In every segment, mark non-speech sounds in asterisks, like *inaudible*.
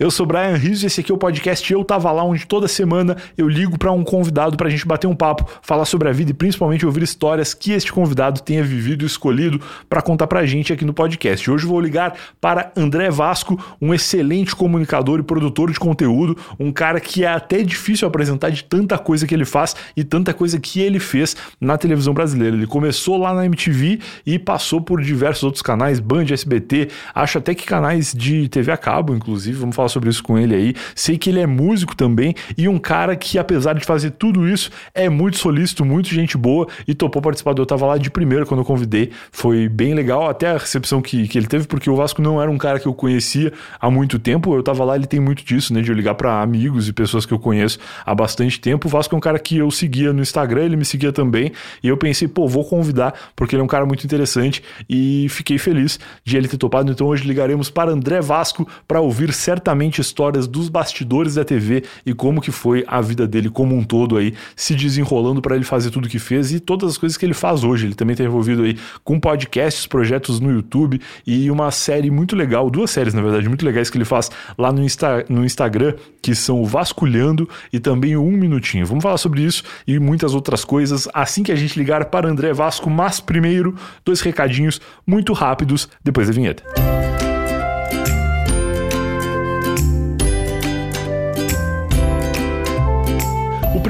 Eu sou Brian Rizzo e esse aqui é o podcast Eu Tava Lá, onde toda semana eu ligo para um convidado para a gente bater um papo, falar sobre a vida e principalmente ouvir histórias que este convidado tenha vivido e escolhido para contar para a gente aqui no podcast. Hoje vou ligar para André Vasco, um excelente comunicador e produtor de conteúdo, um cara que é até difícil apresentar de tanta coisa que ele faz e tanta coisa que ele fez na televisão brasileira. Ele começou lá na MTV e passou por diversos outros canais, Band, SBT, acho até que canais de TV a cabo, inclusive, vamos falar sobre isso com ele aí. Sei que ele é músico também e um cara que, apesar de fazer tudo isso, é muito solícito, muito gente boa e topou participar do Eu Tava Lá de primeiro quando eu convidei. Foi bem legal, até a recepção que, que ele teve, porque o Vasco não era um cara que eu conhecia há muito tempo. Eu tava lá, ele tem muito disso, né? De eu ligar para amigos e pessoas que eu conheço há bastante tempo. O Vasco é um cara que eu seguia no Instagram, ele me seguia também. E eu pensei, pô, vou convidar, porque ele é um cara muito interessante e fiquei feliz de ele ter topado. Então hoje ligaremos para André Vasco para ouvir certamente histórias histórias dos bastidores da TV e como que foi a vida dele como um todo aí, se desenrolando para ele fazer tudo que fez e todas as coisas que ele faz hoje. Ele também está envolvido aí com podcasts, projetos no YouTube e uma série muito legal, duas séries na verdade, muito legais que ele faz lá no, Insta, no Instagram, que são o Vasculhando e também o Um Minutinho. Vamos falar sobre isso e muitas outras coisas assim que a gente ligar para André Vasco, mas primeiro, dois recadinhos muito rápidos depois da vinheta. O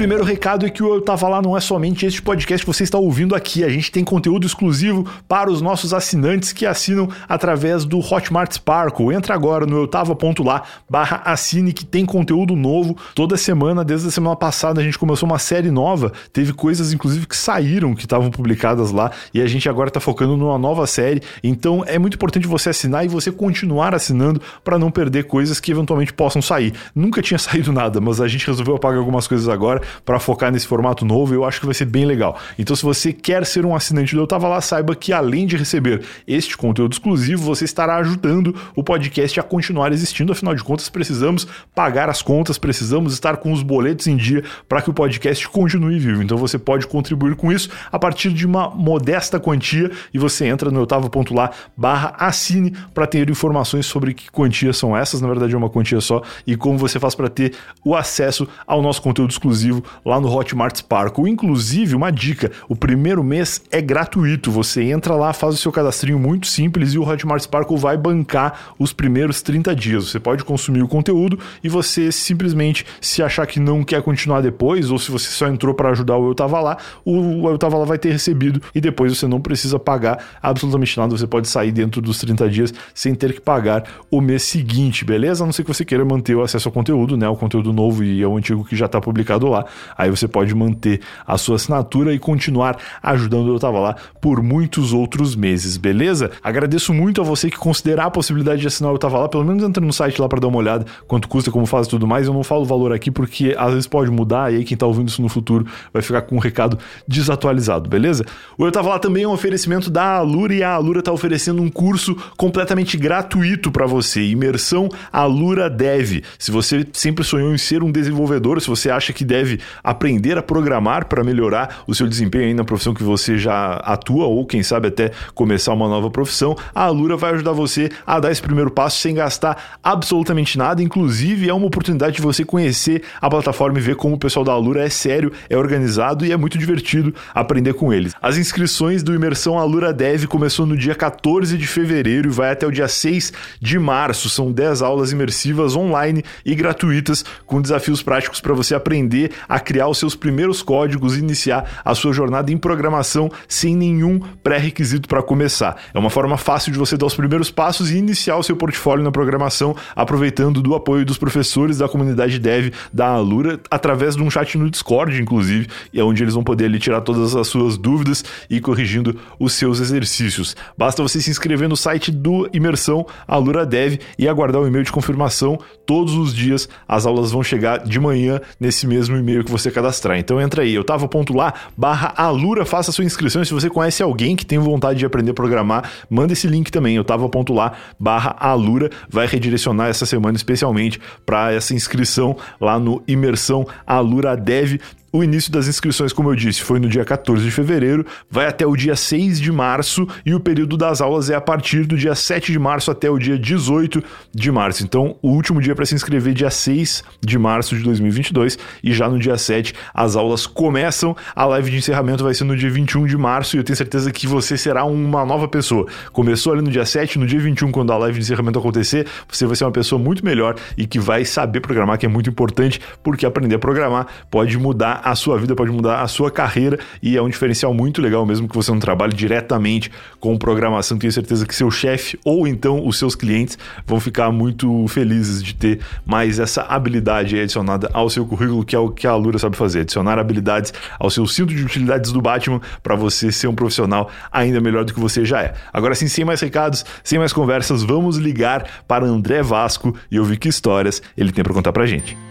primeiro recado é que o Eu Tava Lá não é somente este podcast que você está ouvindo aqui. A gente tem conteúdo exclusivo para os nossos assinantes que assinam através do Hotmart Sparkle. Entra agora no eutava.lá barra assine que tem conteúdo novo toda semana. Desde a semana passada a gente começou uma série nova. Teve coisas, inclusive, que saíram, que estavam publicadas lá. E a gente agora está focando numa nova série. Então é muito importante você assinar e você continuar assinando para não perder coisas que eventualmente possam sair. Nunca tinha *laughs* saído nada, mas a gente resolveu apagar algumas coisas agora para focar nesse formato novo. Eu acho que vai ser bem legal. Então, se você quer ser um assinante do Eu Tava Lá, saiba que além de receber este conteúdo exclusivo, você estará ajudando o podcast a continuar existindo. Afinal de contas, precisamos pagar as contas, precisamos estar com os boletos em dia para que o podcast continue vivo. Então, você pode contribuir com isso a partir de uma modesta quantia e você entra no eutava.lá barra assine para ter informações sobre que quantias são essas. Na verdade, é uma quantia só e como você faz para ter o acesso ao nosso conteúdo exclusivo exclusivo lá no Hotmart Sparkle. Inclusive, uma dica: o primeiro mês é gratuito. Você entra lá, faz o seu cadastrinho muito simples e o Hotmart Sparkle vai bancar os primeiros 30 dias. Você pode consumir o conteúdo e você simplesmente, se achar que não quer continuar depois, ou se você só entrou para ajudar o Eu Tava Lá, o Eu Tava Lá vai ter recebido e depois você não precisa pagar absolutamente nada. Você pode sair dentro dos 30 dias sem ter que pagar o mês seguinte, beleza? A não ser que você queira manter o acesso ao conteúdo, né? O conteúdo novo e o antigo que já está publicado lá. Aí você pode manter a sua assinatura e continuar ajudando Eu Tava Lá por muitos outros meses, beleza? Agradeço muito a você que considerar a possibilidade de assinar Eu Tava Lá, pelo menos entra no site lá para dar uma olhada, quanto custa, como faz tudo mais. Eu não falo o valor aqui porque às vezes pode mudar e aí quem tá ouvindo isso no futuro vai ficar com um recado desatualizado, beleza? O Eu Tava Lá também é um oferecimento da Alura e a Alura tá oferecendo um curso completamente gratuito para você, imersão Alura Dev. Se você sempre sonhou em ser um desenvolvedor, se você acha que deve aprender a programar para melhorar o seu desempenho aí na profissão que você já atua ou quem sabe até começar uma nova profissão, a Alura vai ajudar você a dar esse primeiro passo sem gastar absolutamente nada, inclusive é uma oportunidade de você conhecer a plataforma e ver como o pessoal da Alura é sério, é organizado e é muito divertido aprender com eles. As inscrições do Imersão Alura Dev começou no dia 14 de fevereiro e vai até o dia 6 de março. São 10 aulas imersivas online e gratuitas com desafios práticos para você aprender a criar os seus primeiros códigos e iniciar a sua jornada em programação sem nenhum pré-requisito para começar. É uma forma fácil de você dar os primeiros passos e iniciar o seu portfólio na programação, aproveitando do apoio dos professores da comunidade dev da Alura, através de um chat no Discord, inclusive, e é onde eles vão poder ali tirar todas as suas dúvidas e corrigindo os seus exercícios. Basta você se inscrever no site do Imersão Alura Dev e aguardar o e-mail de confirmação todos os dias. As aulas vão chegar de manhã nesse mesmo e-mail que você cadastrar. Então entra aí, eu tava ponto lá, barra Alura, faça sua inscrição. E se você conhece alguém que tem vontade de aprender a programar, manda esse link também, eu tava ponto lá, barra Alura, vai redirecionar essa semana especialmente para essa inscrição lá no Imersão Alura Dev O início das inscrições, como eu disse, foi no dia 14 de fevereiro, vai até o dia 6 de março e o período das aulas é a partir do dia 7 de março até o dia 18 de março. Então, o último dia para se inscrever dia 6 de março de 2022 e já no dia 7 as aulas começam. A live de encerramento vai ser no dia 21 de março e eu tenho certeza que você será uma nova pessoa. Começou ali no dia 7, no dia 21, quando a live de encerramento acontecer, você vai ser uma pessoa muito melhor e que vai saber programar, que é muito importante, porque aprender a programar pode mudar a sua vida, pode mudar a sua carreira e é um diferencial muito legal, mesmo que você não trabalhe diretamente com programação. Tenho certeza que seu chefe ou então os seus clientes vão ficar muito felizes de ter mais essa habilidade adicionada ao seu currículo, que é o que a Lura sabe fazer, adicionar habilidades ao seu cinto de utilidades do Batman para você ser um profissional ainda melhor do que você já é. Agora sim, sem mais recados, sem mais conversas, vamos ligar para André Vasco e ouvir que histórias ele tem para contar pra gente.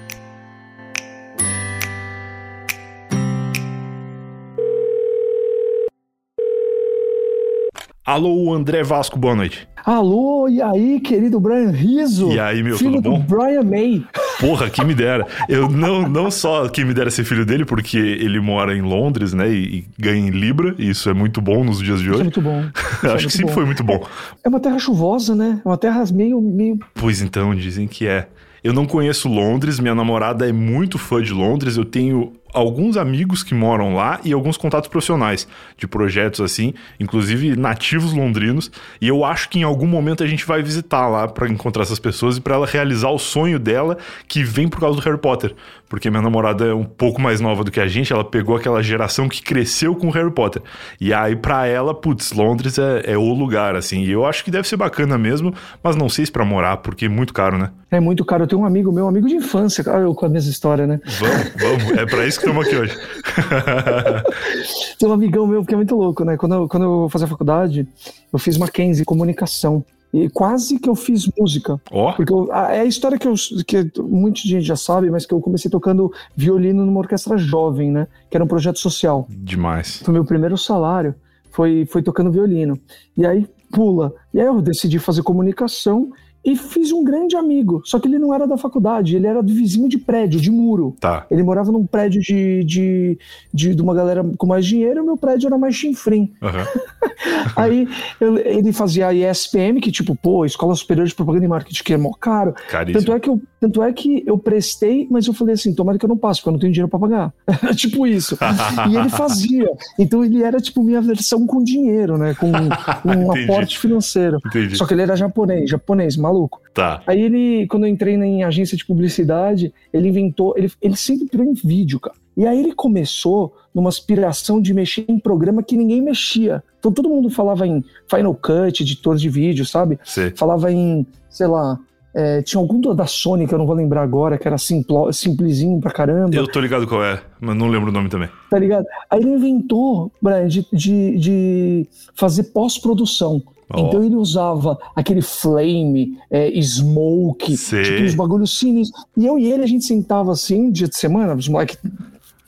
Alô, André Vasco, boa noite. Alô, e aí, querido Brian Rizzo? E aí, meu, filho tudo bom? do Brian May. Porra, quem me dera. Eu não, não só quem me dera ser filho dele, porque ele mora em Londres, né, e, e ganha em Libra, e isso é muito bom nos dias de Isso é hoje. muito bom. *laughs* É Acho que muito sempre bom. foi muito bom. É uma terra chuvosa, né? É uma terra meio, meio... Pois então, dizem que é. Eu não conheço Londres, minha namorada é muito fã de Londres, eu tenho alguns amigos que moram lá e alguns contatos profissionais de projetos assim, inclusive nativos londrinos, e eu acho que em algum momento a gente vai visitar lá para encontrar essas pessoas e para ela realizar o sonho dela que vem por causa do Harry Potter, porque minha namorada é um pouco mais nova do que a gente, ela pegou aquela geração que cresceu com o Harry Potter. E aí para ela, putz, Londres é, é o lugar assim, e eu acho que deve ser bacana mesmo, mas não sei se para morar, porque é muito caro, né? É muito caro. Eu tenho um amigo meu, um amigo de infância, cara, eu com a mesma história, né? Vamos, vamos, é para isso que estamos aqui hoje. *laughs* Tem um amigão meu que é muito louco, né? Quando eu, quando eu fazia faculdade, eu fiz Mackenzie, comunicação. E quase que eu fiz música. Ó, Porque eu- a- é a história que, eu, que muita gente já sabe, mas que eu comecei tocando violino numa orquestra jovem, né? Que era um projeto social. demais. Foi meu primeiro salário, foi, foi tocando violino. E aí pula. E aí eu decidi fazer comunicação e fiz um grande amigo. Só que ele não era da faculdade, ele era do vizinho de prédio, de muro. Tá. Ele morava num prédio de, de, de, de uma galera com mais dinheiro e o meu prédio era mais chinfrim. Aham. *laughs* Aí eu- ele fazia a ISPM, que tipo, pô, Escola Superior de Propaganda e Marketing, que é mó caro. Caríssimo. Tanto é, que eu, tanto é que eu prestei, mas eu falei assim, tomara que eu não passe, porque eu não tenho dinheiro pra pagar. *laughs* tipo isso. *laughs* E ele fazia. Então ele era tipo minha versão com dinheiro, né? Com um Entendi. aporte financeiro. Entendi. Só que ele era japonês, japonês, maluco. Tá. Aí ele, quando eu entrei na- em agência de publicidade, ele inventou, ele, ele sempre pirou em vídeo, cara. E aí ele começou numa aspiração de mexer em programa que ninguém mexia. Então todo mundo falava em Final Cut, editor de vídeo, sabe? Sei. Falava em, sei lá, é, tinha algum da Sony que eu não vou lembrar agora, que era simplo, simplesinho pra caramba. Eu tô ligado qual é, mas não lembro o nome também. Tá ligado? Aí ele inventou, Brian, de, de, de fazer pós-produção. Ó. Então ele usava aquele flame, é, smoke, Sei. tipo uns bagulhos sinistros. E eu e ele, a gente sentava assim, dia de semana, os moleques,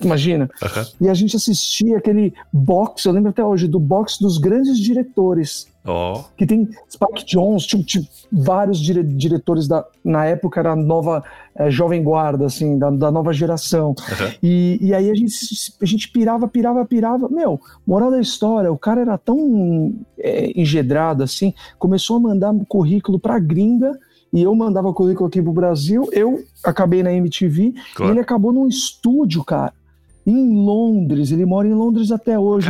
imagina, e a gente assistia aquele box, eu lembro até hoje, do box dos grandes diretores. Ó. Que tem Spike Jones, tipo, tipo, vários dire- diretores da. Na época era nova eh, Jovem Guarda, assim, da, da nova geração. Aham. E, e aí a gente, a gente pirava, pirava, pirava. Meu, moral da história, o cara era tão é, engedrado assim, começou a mandar currículo pra gringa. E eu mandava currículo aqui pro Brasil, eu acabei na MTV Claro. e ele acabou num estúdio, cara, em Londres. Ele mora em Londres até hoje.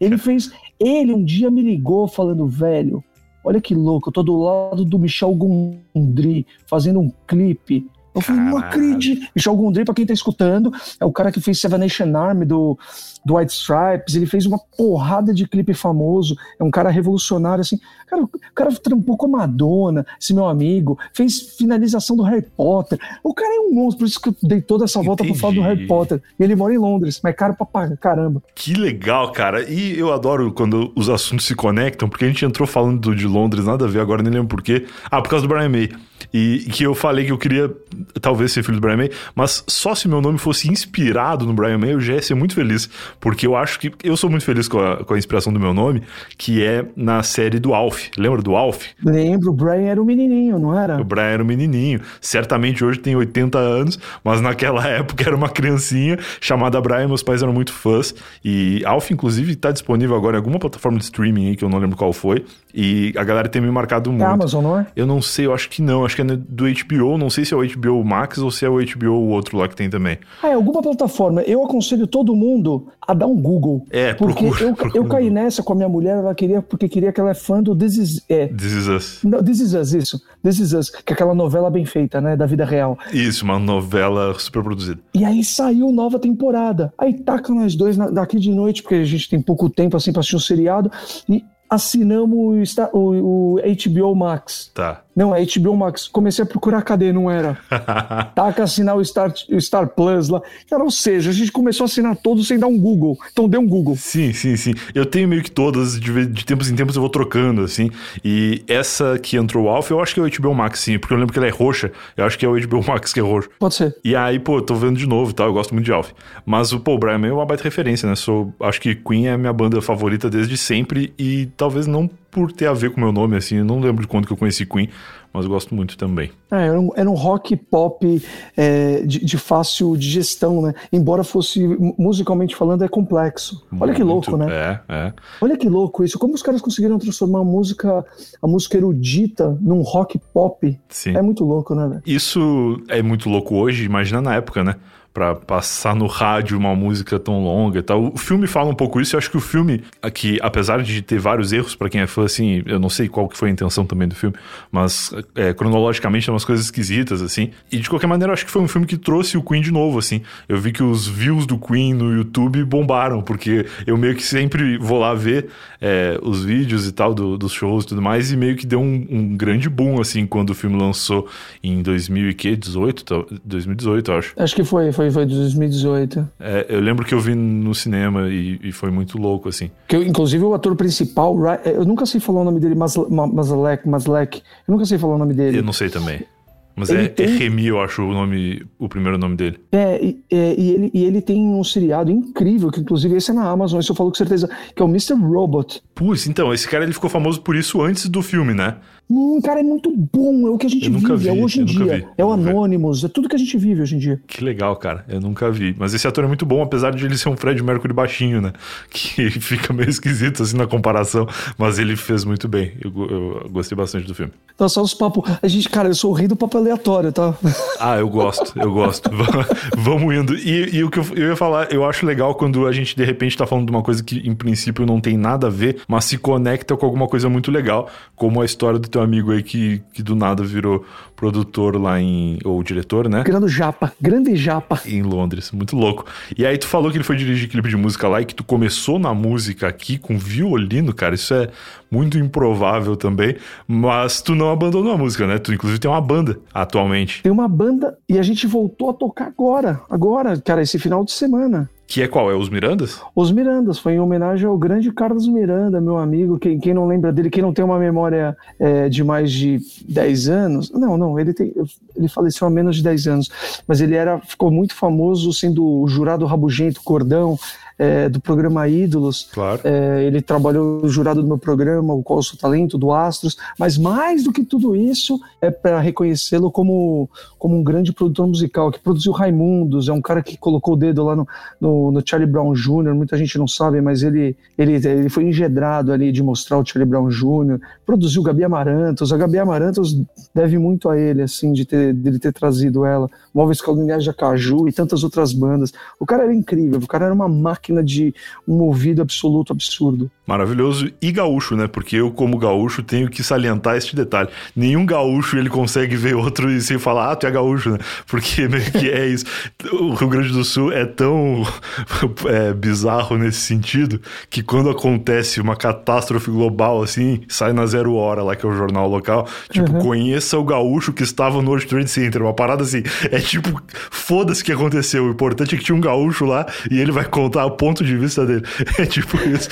Ele fez. Ele um dia me ligou falando, velho, olha que louco, eu tô do lado do Michel Gondry fazendo um clipe. Eu falei, não acredito. Michel Gondry, pra quem tá escutando, é o cara que fez Seven Nation Army do, do White Stripes. Ele fez uma porrada de clipe famoso. É um cara revolucionário, assim. Cara, o cara trampou com a Madonna, esse meu amigo. Fez finalização do Harry Potter. O cara é um monstro, por isso que eu dei toda essa volta pra falar do Entendi. Harry Potter. E ele mora em Londres, mas é caro pra caramba. Que legal, cara. E eu adoro quando os assuntos se conectam, porque a gente entrou falando do- de Londres, nada a ver, agora nem lembro por quê. Ah, por causa do Brian May. E que eu falei que eu queria talvez ser filho do Brian May, mas só se meu nome fosse inspirado no Brian May, eu já ia ser muito feliz. Porque eu acho que. Eu sou muito feliz com a, com a inspiração do meu nome, que é na série do Alf. Lembra do Alf? Lembro, o Brian era um menininho, não era? O Brian era um menininho. Certamente hoje tem 80 anos, mas naquela *laughs* época era uma criancinha chamada Brian. Meus pais eram muito fãs. E Alf, inclusive, está disponível agora em alguma plataforma de streaming aí, que eu não lembro qual foi. E a galera tem me marcado muito. É Amazon, não é? Eu não sei, eu acho que não. Acho que é do HBO. Não sei se é o HBO Max ou se é o HBO o outro lá que tem também. Ah, é alguma plataforma. Eu aconselho todo mundo a dar um Google. É, porque procura, eu, procura eu caí nessa com a minha mulher, ela queria, porque queria que ela é fã do This Is, é, This Is Us. não, This Is Us, isso. This Is Us, que é aquela novela bem feita, né, da vida real. Isso, uma novela super produzida. E aí saiu nova temporada. Aí taca nós dois na- daqui de noite, porque a gente tem pouco tempo assim pra assistir um seriado, e assinamos o, o- o HBO Max. Tá. Não, é HBO Max. Comecei a procurar, cadê? Não era. *laughs* Taca assinar o Star, o Star Plus lá. Cara, ou seja, a gente começou a assinar todos sem dar um Google. Então dê um Google. Sim, sim, sim. Eu tenho meio que todas, de, de tempos em tempos eu vou trocando, assim. E essa que entrou o Alpha, eu acho que é o HBO Max, sim, porque eu lembro que ela é roxa. Eu acho que é o HBO Max que é roxo. Pode ser. E aí, pô, tô vendo de novo e tal, eu gosto muito de Alf. Mas o Paul Brian é uma baita referência, né? Sou, acho que Queen é a minha banda favorita desde sempre e talvez não por ter a ver com o meu nome, assim, eu não lembro de quando que eu conheci Queen, mas gosto muito também. É, era, um, era um rock pop é, de, de fácil digestão, né? Embora fosse, mu- musicalmente falando, é complexo. Olha que Muito- louco, né? É, é. Olha que louco isso. Como os caras conseguiram transformar a música, a música erudita num rock pop? Sim. É muito louco, né? Isso é muito louco hoje, imagina na época, né? Pra passar no rádio uma música tão longa e tal. O filme fala um pouco isso. Eu acho que o filme, aqui, apesar de ter vários erros, pra quem é fã, assim, eu não sei qual que foi a intenção também do filme, mas é, cronologicamente tem umas coisas esquisitas, assim. E de qualquer maneira, eu acho que foi um filme que trouxe o Queen de novo, assim. Eu vi que os views do Queen no YouTube bombaram, porque eu meio que sempre vou lá ver é, os vídeos e tal do- dos shows e tudo mais, e meio que deu um, um grande boom, assim, quando o filme lançou em 2018, 2018, eu acho. Acho que foi, foi, foi de 2018. É, eu lembro que eu vi no cinema e, e foi muito louco, assim. Que, eu- inclusive o ator principal, Ry- eu nunca sei falar o nome dele, Mas- Ma- Maslek, Maslek. Eu nunca sei falar o nome dele. Eu não sei também. Mas Ele é, tem- é Remy, eu acho o nome, o primeiro nome dele. É, e, é, e ele, e ele tem um seriado incrível, que inclusive esse é na Amazon, isso eu falo com certeza, que é o Mr. Robot. Putz, então, esse cara ele ficou famoso por isso antes do filme, né? Hum, cara, é muito bom, é o que a gente vive, vi, é hoje em dia. vi. É o. Anonymous, é tudo que a gente vive hoje em dia. Que legal, cara. Eu nunca vi. Mas esse ator é muito bom, apesar de ele ser um Fred Mercury baixinho, né? *laughs* Que fica meio esquisito assim na comparação. Mas ele fez muito bem. Eu, eu gostei bastante do filme. Então, só os papos. A gente, cara, eu sou o rei do papo aleatório, tá? *laughs* Ah, eu gosto, eu gosto. *laughs* Vamos indo. E, e o que eu, eu ia falar, eu acho legal quando a gente de repente tá falando de uma coisa que em princípio não tem nada a ver, mas se conecta com alguma coisa muito legal, como a história do teu amigo aí que, que do nada virou produtor lá em. ou diretor, né? Grande japa, grande japa. em Londres, muito louco. E aí tu falou que ele foi dirigir clipe de música lá e que tu começou na música aqui com violino, cara, isso é muito improvável também, mas tu não abandonou a música, né? Tu inclusive tem uma banda atualmente, Tem uma banda e a gente voltou a tocar agora, agora, cara, esse final de semana. que é qual? É os Mirandas? Os Mirandas, foi em homenagem ao grande Carlos Miranda, meu amigo. Quem, quem não lembra dele, quem não tem uma memória é, de mais de 10 anos. Não, não, ele, tem, ele faleceu há menos de 10 anos. Mas ele era, ficou muito famoso sendo o jurado rabugento, cordão. É, do programa Ídolos. Claro. É, ele trabalhou no jurado do meu programa, o Qual o Seu Talento, do Astros, mas mais do que tudo isso é para reconhecê-lo como, como um grande produtor musical, que produziu Raimundos, é um cara que colocou o dedo lá no, no, no Charlie Brown Jr., muita gente não sabe, mas ele, ele, ele foi engedrado ali de mostrar o Charlie Brown Jr., produziu Gabi Amarantos, a Gabi Amarantos deve muito a ele, assim, de ter, de ele ter trazido ela, Móveis Caluniais de Acaju e tantas outras bandas. O cara era incrível, o cara era uma máquina de um ouvido absoluto absurdo. Maravilhoso e gaúcho, né? Porque eu, como gaúcho, tenho que salientar este detalhe. Nenhum gaúcho ele consegue ver outro e sem falar, ah, tu é gaúcho, né? Porque *laughs* meio que é isso. O Rio Grande do Sul é tão *laughs* é, bizarro nesse sentido que quando acontece uma catástrofe global assim, sai na Zero Hora lá, que é o jornal local, tipo, Uhum. conheça o gaúcho que estava no World Trade Center. Uma parada assim. É tipo, foda-se o que aconteceu. O importante é que tinha um gaúcho lá e ele vai contar ponto de vista dele. *laughs* É tipo isso.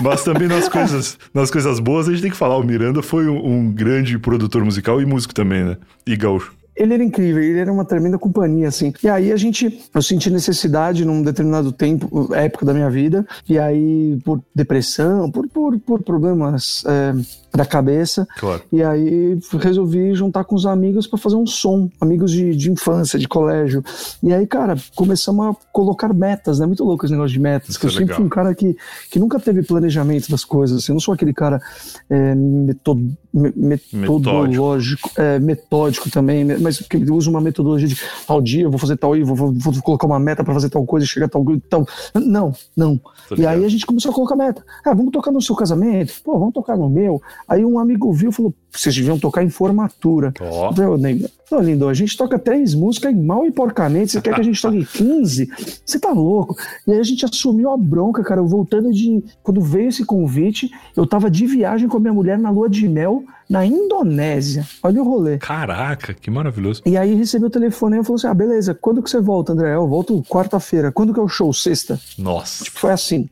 Mas também nas coisas, nas coisas boas a gente tem que falar, o Miranda foi um, grande produtor musical e músico também, né? E gaúcho ele era incrível, ele era uma tremenda companhia, assim. E aí a gente, eu senti necessidade num determinado tempo, época da minha vida, e aí por depressão, por, por, por problemas é, da cabeça. Claro. E aí resolvi juntar com os amigos para fazer um som, amigos de, de infância, de colégio. E aí, cara, começamos a colocar metas, né? Muito louco esse negócio de metas. Isso que eu é sempre legal. fui um cara que, que nunca teve planejamento das coisas. Assim, eu não sou aquele cara é, metod, metodológico, metódico. É, metódico também, mas que usa uma metodologia de tal dia eu vou fazer tal, vou, vou, vou colocar uma meta para fazer tal coisa e chegar a tal, tal. Não, não. e aí a gente começou a colocar meta. Ah, vamos tocar no seu casamento? Pô, vamos tocar no meu. Aí um amigo viu e falou: vocês deviam tocar em formatura. Oh. Eu falei, Não, lindo, a gente toca três músicas e mal e porcamente, você quer que a gente toque 15? Você tá louco? E aí a gente assumiu a bronca, cara. Eu voltando de. Quando veio esse convite, eu tava de viagem com a minha mulher na lua de mel na Indonésia. Olha o rolê. Caraca, que maravilhoso. E aí recebi o telefone e falou assim: ah, beleza, quando que você volta, André? Eu volto quarta-feira. Quando que é o show? Sexta. Nossa. Tipo, foi assim.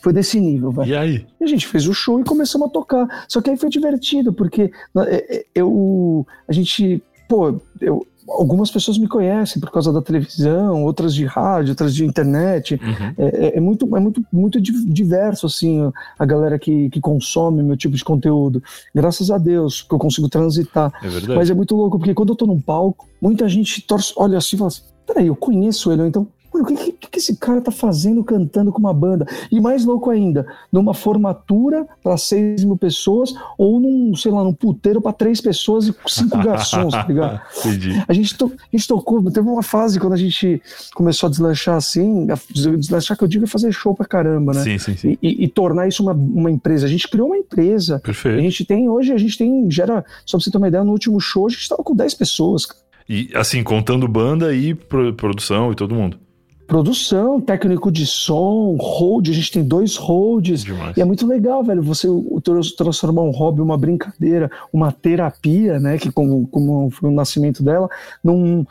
Foi desse nível, velho. E aí? E a gente fez o show e começamos a tocar. Só que aí foi divertido, porque é, é, eu. A gente. Pô, eu, algumas pessoas me conhecem por causa da televisão, outras de rádio, outras de internet. Uhum. É, é, é, muito, é muito, muito diverso, assim, a galera que, que consome meu tipo de conteúdo. Graças a Deus que eu consigo transitar. É Mas é muito louco, porque quando eu tô num palco, muita gente torce, olha assim e fala assim, peraí, eu conheço ele, então Mano, o que, que, que, esse cara tá fazendo cantando com uma banda? E mais louco ainda, numa formatura para seis mil pessoas ou num, sei lá, num puteiro para três pessoas e cinco garçons, tá ligado? *laughs* Entendi. A gente, to, a gente tocou, teve uma fase quando a gente começou a deslanchar assim, a deslanchar que eu digo é fazer show pra caramba, né? Sim, sim, sim. E, e, e tornar isso uma, uma empresa. A gente criou uma empresa. Perfeito. A gente tem, hoje a gente tem, gera, só pra você ter uma ideia, no último show a gente tava com 10 pessoas, cara. E assim, contando banda e produção e todo mundo. Produção, técnico de som, hold, a gente tem dois holds. Demais. E é muito legal, velho, você transformar um hobby, uma brincadeira, uma terapia, né? Que como, como foi o nascimento dela, num,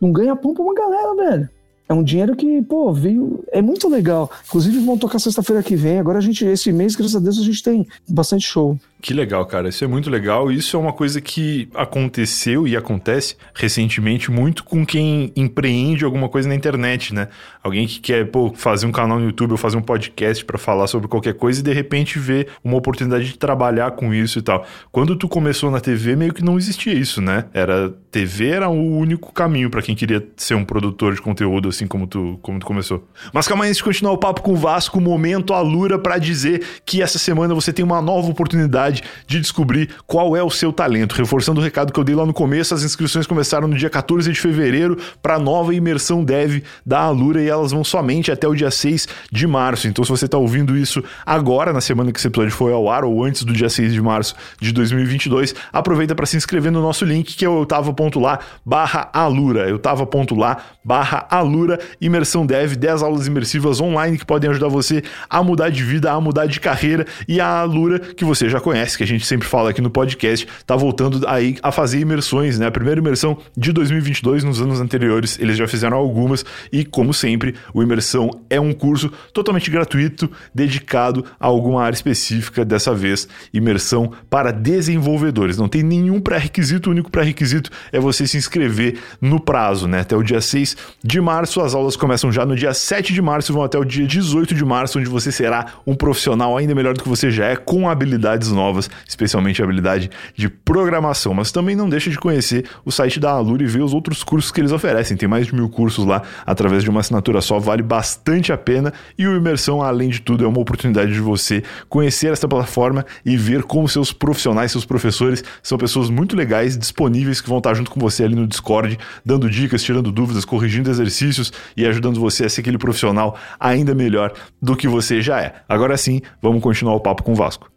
num ganha-pão pra uma galera, velho. É um dinheiro que, pô, veio. É muito legal. Inclusive, vão tocar sexta-feira que vem. Agora a gente, esse mês, graças a Deus, a gente tem bastante show. Que legal, cara. Isso é muito legal. Isso é uma coisa que aconteceu e acontece recentemente muito com quem empreende alguma coisa na internet, né? Alguém que quer pô, fazer um canal no YouTube ou fazer um podcast para falar sobre qualquer coisa e de repente vê uma oportunidade de trabalhar com isso e tal. Quando tu começou na TV, meio que não existia isso, né? Era TV era o único caminho para quem queria ser um produtor de conteúdo assim como tu, como tu começou. Mas calma aí, antes de continuar o papo com o Vasco, momento Alura para dizer que essa semana você tem uma nova oportunidade de descobrir qual é o seu talento. Reforçando o recado que eu dei lá no começo, as inscrições começaram no dia 14 de fevereiro para a nova imersão Dev da Alura e elas vão somente até o dia 6 de março. Então, se você está ouvindo isso agora, na semana que esse episódio foi ao ar, ou antes do dia 6 de março de 2022, aproveita para se inscrever no nosso link, que é o eutava.lá barra Alura. eutava.lá barra Alura, imersão Dev, 10 aulas imersivas online que podem ajudar você a mudar de vida, a mudar de carreira e a Alura que você já conhece que a gente sempre fala aqui no podcast, tá voltando aí a fazer imersões, né? A primeira imersão de 2022, nos anos anteriores, eles já fizeram algumas e, como sempre, o Imersão é um curso totalmente gratuito, dedicado a alguma área específica, dessa vez, imersão para desenvolvedores. Não tem nenhum pré-requisito, o único pré-requisito é você se inscrever no prazo, né? Até o dia 6 de março, as aulas começam já no dia 7 de março e vão até o dia 18 de março, onde você será um profissional ainda melhor do que você já é, com habilidades novas, especialmente a habilidade de programação. Mas também não deixe de conhecer o site da Alura e ver os outros cursos que eles oferecem. Tem mais de mil cursos lá através de uma assinatura só, vale bastante a pena. E o Imersão, além de tudo, é uma oportunidade de você conhecer essa plataforma e ver como seus profissionais, seus professores são pessoas muito legais, disponíveis, que vão estar junto com você ali no Discord, dando dicas, tirando dúvidas, corrigindo exercícios e ajudando você a ser aquele profissional ainda melhor do que você já é. Agora sim, vamos continuar o papo com o Vasco.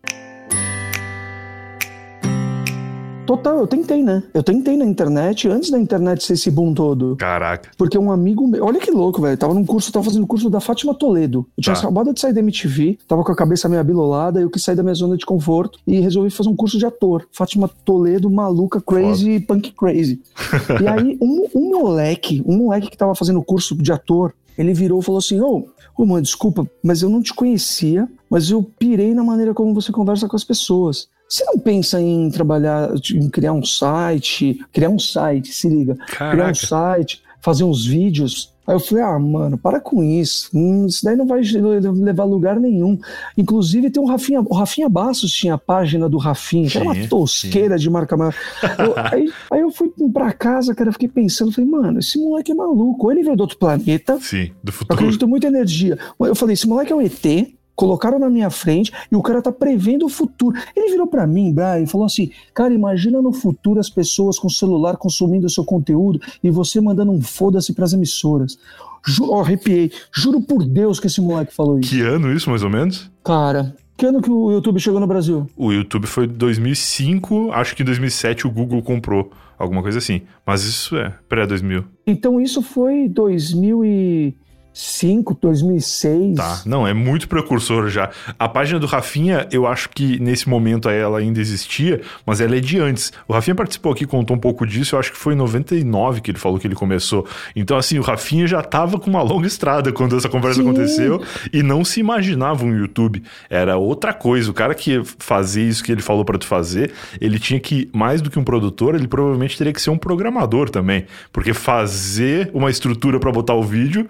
Total, eu tentei, né? Eu tentei na internet antes da internet ser esse boom todo. Caraca. Porque um amigo meu. Olha que louco, velho. Tava num curso, tava fazendo curso da Fátima Toledo. Eu tinha tá. acabado de sair da MTV, tava com a cabeça meio abilolada, eu quis sair da minha zona de conforto e resolvi fazer um curso de ator. Fátima Toledo, maluca, crazy, Foda. punk crazy. *laughs* e aí, um, um moleque, um moleque que tava fazendo curso de ator, ele virou e falou assim: Ô, oh, mano, desculpa, mas eu não te conhecia, mas eu pirei na maneira como você conversa com as pessoas. Você não pensa em trabalhar, em criar um site, criar um site, se liga, Caraca. criar um site, fazer uns vídeos. Aí eu falei, ah, mano, para com isso. Hum, isso daí não vai levar a lugar nenhum. Inclusive, tem o Rafinha. O Rafinha Bastos tinha a página do Rafinha, que era uma tosqueira sim. de marca. Eu, *laughs* aí, aí eu fui pra casa, cara, fiquei pensando, falei, mano, esse moleque é maluco. Ou ele veio do outro planeta. Sim, do futuro. Eu acredito muito em energia. Eu falei, esse moleque é um ET colocaram na minha frente e o cara tá prevendo o futuro. Ele virou para mim, Brian, e falou assim: Cara, imagina no futuro as pessoas com celular consumindo o seu conteúdo e você mandando um foda-se pras emissoras. Ju oh, arrepiei. Juro por Deus que esse moleque falou isso. Que ano isso, mais ou menos? Cara, que ano que o YouTube chegou no Brasil? O YouTube foi 2005, acho que em 2007 o Google comprou, alguma coisa assim. Mas isso é pré-2000. Então isso foi 2000 e... 2005, 2006. Tá, não, é muito precursor já. A página do Rafinha, eu acho que nesse momento ela ainda existia, mas ela é de antes. O Rafinha participou aqui, contou um pouco disso, eu acho que foi em 99 que ele falou que ele começou. Então, assim, o Rafinha já tava com uma longa estrada quando essa conversa Sim. aconteceu e não se imaginava um YouTube. Era outra coisa. O cara que ia fazer isso que ele falou para tu fazer, ele tinha que, mais do que um produtor, ele provavelmente teria que ser um programador também. Porque fazer uma estrutura para botar o vídeo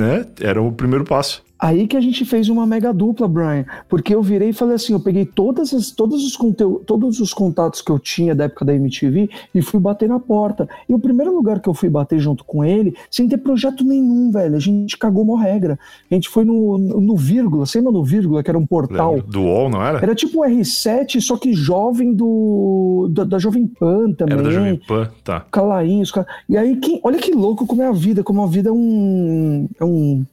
né? Era o primeiro passo. Aí que a gente fez uma mega dupla, Brian, porque eu virei e falei assim, eu peguei todas as, todos, os todos os contatos que eu tinha da época da MTV e fui bater na porta. E o primeiro lugar que eu fui bater junto com ele, sem ter projeto nenhum, velho, a gente cagou uma regra. A gente foi no, no Vírgula, você lembra no Vírgula, que era um portal? Lembra? Do UOL, não era? Era tipo o R7, só que jovem do da, da Jovem Pan também. Era da Jovem Pan, tá. Calainhos, olha que, olha que louco como é a vida, como a vida é um... É um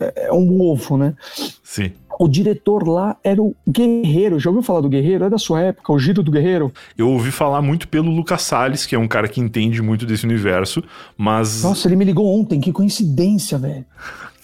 é, é um ovo, né? Sim. O diretor lá era o Guerreiro. Já ouviu falar do Guerreiro? É da sua época, o Giro do Guerreiro? Eu ouvi falar muito pelo Lucas Salles, que é um cara que entende muito desse universo, mas. Nossa, ele me ligou ontem, que coincidência, velho.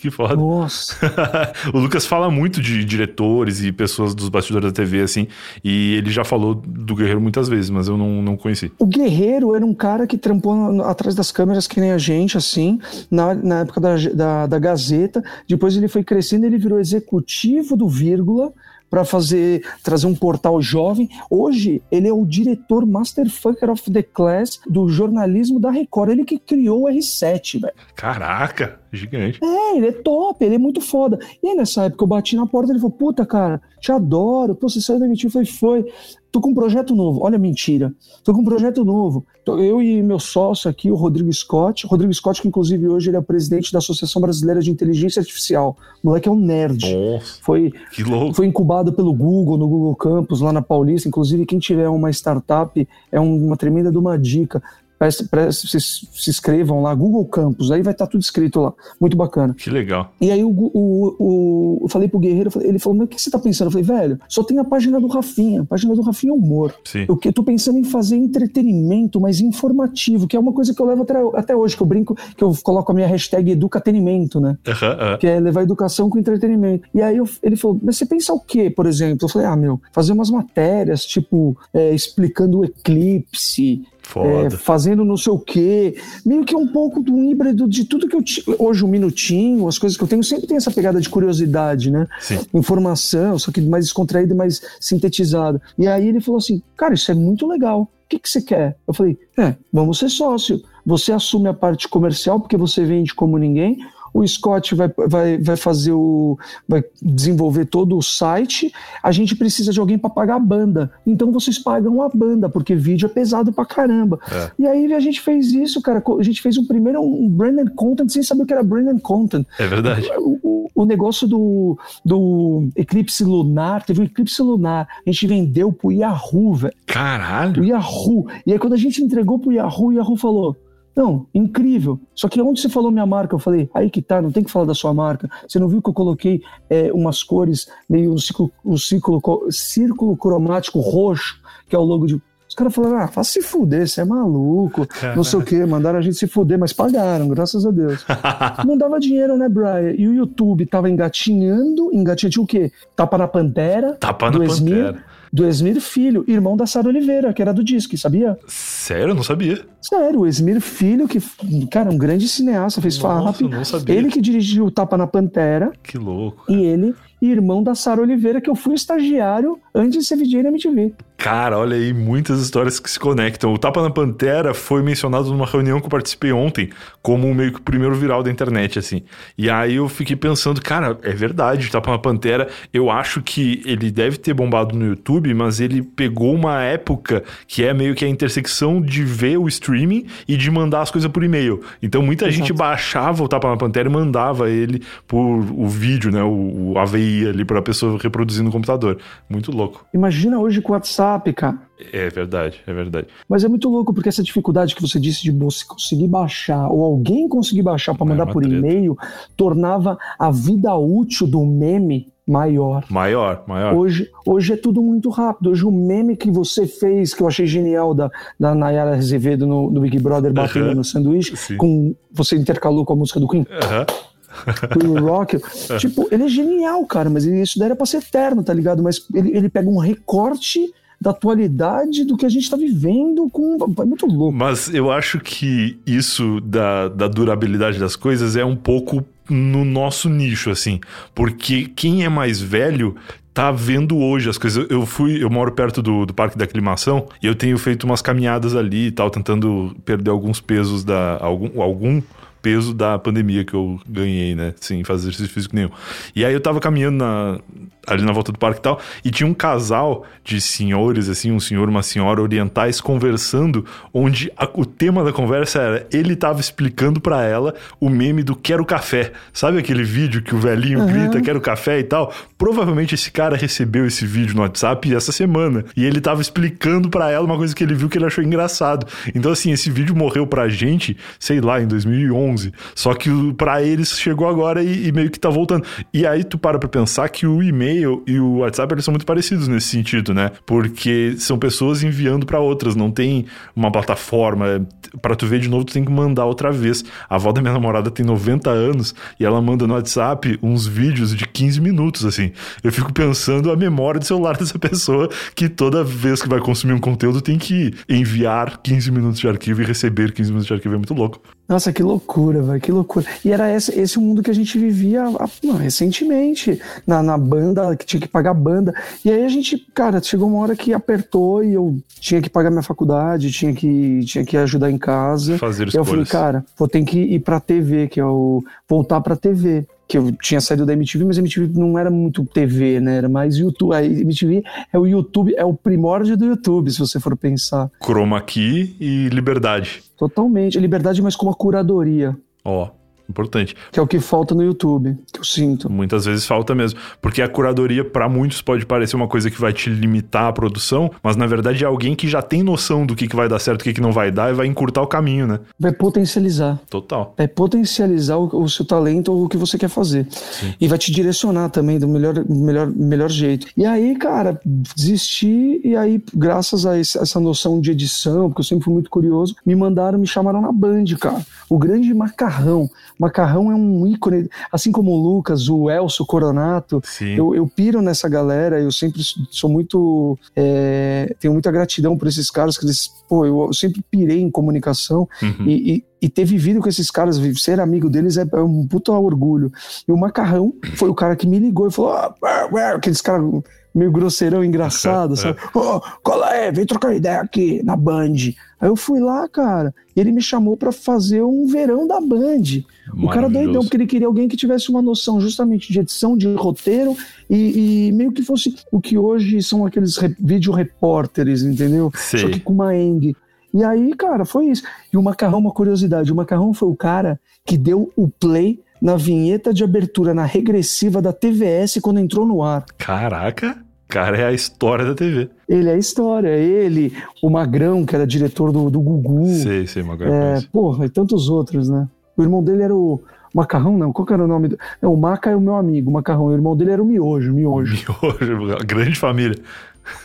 Que foda. Nossa. *laughs* o Lucas fala muito de diretores e pessoas dos bastidores da TV, assim, e ele já falou do Guerreiro muitas vezes, mas eu não, não conheci. O Guerreiro era um cara que trampou atrás das câmeras que nem a gente, assim, na, na época da, da, da Gazeta. Depois ele foi crescendo, ele virou executivo do Vírgula para fazer trazer um portal jovem. Hoje ele é o diretor Masterfucker of the Class do jornalismo da Record. Ele que criou o R7, velho. Caraca, gigante. É, ele é top, ele é muito foda. E aí nessa época eu bati na porta, ele falou: "Puta, cara, te adoro. Pô, você saiu da MTV?" Falei: "Foi. Tô com um projeto novo. Olha, mentira. Tô com um projeto novo. Eu e meu sócio aqui, o Rodrigo Scott. Rodrigo Scott, que inclusive hoje ele é presidente da Associação Brasileira de Inteligência Artificial. O moleque é um nerd. Nossa, foi, que louco. Foi incubado pelo Google, no Google Campus, lá na Paulista. Inclusive, quem tiver uma startup, é uma tremenda de uma dica se, se, inscrevam lá, Google Campus, aí vai estar tá tudo escrito lá. Muito bacana. Que legal. E aí o, o, o eu falei pro Guerreiro, ele falou, mas o que você tá pensando? Eu falei, velho, só tem a página do Rafinha. A página do Rafinha é humor. Sim. Eu, eu tô pensando em fazer entretenimento, mas informativo, que é uma coisa que eu levo até, até hoje, que eu brinco, que eu coloco a minha hashtag educatenimento, né? Uhum, uhum. Que é levar educação com entretenimento. E aí eu, ele falou, mas você pensa o quê, por exemplo? Eu falei, ah, meu, fazer umas matérias, tipo, é, explicando o eclipse, é, fazendo não sei o quê. Meio que um pouco do híbrido de tudo que eu tinha. Hoje, um minutinho, as coisas que eu tenho, sempre tem essa pegada de curiosidade, né? Sim. Informação, só que mais descontraída e mais sintetizada. E aí ele falou assim: cara, isso é muito legal. O que, que você quer? Eu falei: é, vamos ser sócio. Você assume a parte comercial porque você vende como ninguém o Scott vai, vai, vai fazer o. vai desenvolver todo o site, a gente precisa de alguém para pagar a banda. Então vocês pagam a banda, porque vídeo é pesado pra caramba. É. E aí a gente fez isso, cara. A gente fez um primeiro um branded content sem saber o que era branded content. É verdade. O, o, o negócio do, do eclipse lunar, teve um eclipse lunar, a gente vendeu pro Yahoo, velho. Caralho! O Yahoo. E aí quando a gente entregou pro Yahoo, o Yahoo falou: não, incrível. Só que onde você falou minha marca, eu falei, aí que tá, não tem que falar da sua marca. Você não viu que eu coloquei é, umas cores, meio um ciclo, um ciclo, círculo cromático roxo, que é o logo de. Os caras falaram, ah, faça se fuder, você é maluco, não sei o que, mandaram a gente se fuder, mas pagaram, graças a Deus. *laughs* não dava dinheiro, né, Brian? E o YouTube tava engatinhando, engatinhando o quê? Tapa na Pantera, Tapa na Pantera. Do Esmir Filho, irmão da Sara Oliveira, que era do Disque, sabia? Sério? Não sabia. Sério, o Esmir Filho, que, cara, um grande cineasta, fez Nossa, sabia. Ele que dirigiu o Tapa na Pantera Que louco. e ele, irmão da Sara Oliveira, que eu fui estagiário antes de ser VJ na MTV. Cara, olha aí, muitas histórias que se conectam. O Tapa na Pantera foi mencionado numa reunião que eu participei ontem, como meio que o primeiro viral da internet, assim. E aí eu fiquei pensando, cara, é verdade, o Tapa na Pantera, eu acho que ele deve ter bombado no YouTube, mas ele pegou uma época que é meio que a intersecção de ver o streaming e de mandar as coisas por e-mail. Então muita Exato. gente baixava o Tapa na Pantera e mandava ele por o vídeo, né, o, o AVI ali pra pessoa reproduzir no computador. Muito louco. Imagina hoje com o WhatsApp, cara. É verdade, é verdade. Mas é muito louco porque essa dificuldade que você disse de você conseguir baixar ou alguém conseguir baixar para É mandar uma por e-mail tornava a vida útil do meme maior. Maior, maior. Hoje, hoje é tudo muito rápido. Hoje o meme que você fez, que eu achei genial da, da Nayara Azevedo no, no Big Brother batendo Aham. no sanduíche, Sim. com você intercalou com a música do Queen, Aham. Com o Rock. *laughs* tipo, ele é genial, cara, mas isso daí era pra ser eterno, tá ligado? Mas ele, ele pega um recorte da atualidade do que a gente tá vivendo com. É muito louco. Mas eu acho que isso da, da durabilidade das coisas é um pouco no nosso nicho, assim. Porque quem é mais velho tá vendo hoje as coisas. Eu fui, eu moro perto do, do Parque da Aclimação e eu tenho feito umas caminhadas ali e tal, tentando perder alguns pesos da. algum, algum peso da pandemia que eu ganhei, né? Sem fazer exercício físico nenhum. E aí eu tava caminhando na- ali na volta do parque e tal, e tinha um casal de senhores, assim, um senhor e uma senhora orientais conversando, onde a- o tema da conversa era ele tava explicando pra ela o meme do quero café. Sabe aquele vídeo que o velhinho grita quero café e tal? Provavelmente esse cara recebeu esse vídeo no WhatsApp essa semana, e ele tava explicando pra ela uma coisa que ele viu que ele achou engraçado. Então assim, esse vídeo morreu pra gente, sei lá, em 2011, só que pra eles chegou agora e, e meio que tá voltando. E aí tu para pra pensar que o e-mail e o WhatsApp eles são muito parecidos nesse sentido, né? Porque são pessoas enviando pra outras, não tem uma plataforma. Pra tu ver de novo, tu tem que mandar outra vez. A avó da minha namorada tem 90 anos e ela manda no WhatsApp uns vídeos de 15 minutos, assim. Eu fico pensando a memória do celular *laughs* dessa pessoa que toda vez que vai consumir um conteúdo tem que enviar 15 minutos de arquivo e receber 15 minutos de arquivo. É muito louco. Nossa, que loucura, velho, que loucura. E era esse, esse o mundo que a gente vivia não, recentemente, na, na banda, que tinha que pagar banda. E aí a gente, cara, chegou uma hora que apertou e eu tinha que pagar minha faculdade, tinha que, tinha que ajudar em casa. Fazer E eu falei, escolhas. cara, vou ter que ir pra TV, que é o. voltar pra TV. Que eu tinha saído da MTV, mas a MTV não era muito TV, né? Era mais YouTube. A MTV é o YouTube, é o primórdio do YouTube, se você for pensar. Chroma key e liberdade. Totalmente. Liberdade, mas com uma curadoria. Ó, importante. Que é o que falta no YouTube, que eu sinto. Muitas vezes falta mesmo. Porque a curadoria, pra muitos, pode parecer uma coisa que vai te limitar a produção, mas na verdade é alguém que já tem noção do que, que vai dar certo o que, que não vai dar e vai encurtar o caminho, né? Vai potencializar. Total. Vai potencializar o, o seu talento ou o que você quer fazer. E vai te direcionar também do melhor, melhor, melhor jeito. E aí, cara, desisti, e aí, graças a esse- essa noção de edição, porque eu sempre fui muito curioso, me mandaram, me chamaram na Band, cara. O grande macarrão. Macarrão é um ícone, assim como o Lucas, o Elcio Coronato. Eu, eu piro nessa galera, eu sempre sou muito. é, tenho muita gratidão por esses caras, que eles. Pô, eu, sempre pirei em comunicação Uhum. e, e, e ter vivido com esses caras, ser amigo deles é, é um puta orgulho. E o Macarrão foi o cara que me ligou e falou: ah, ué, ué", aqueles caras meio grosseirão, engraçado, *laughs* É. sabe? Ô, cola aí, vem trocar ideia aqui na Band. Aí eu fui lá, cara, e ele me chamou pra fazer um verão da Band. O cara doidão, porque ele queria alguém que tivesse uma noção justamente de edição, de roteiro e, e meio que fosse o que hoje são aqueles re, vídeo repórteres, entendeu? Sei. Só que com uma eng. E aí, cara, foi isso. E o Macarrão, uma curiosidade, o Macarrão foi o cara que deu o play na vinheta de abertura, na regressiva da TVS quando entrou no ar. Caraca, cara, é a história da TV. Ele é a história, ele, o Magrão, que era diretor do, do Gugu. Sei, sei, uma É, porra, e tantos outros, né? O irmão dele era o Macarrão, não. Qual que era o nome? Do... Não, o Maca é o meu amigo, o Macarrão. O irmão dele era o Miojo, Miojo. *laughs* Miojo, grande família.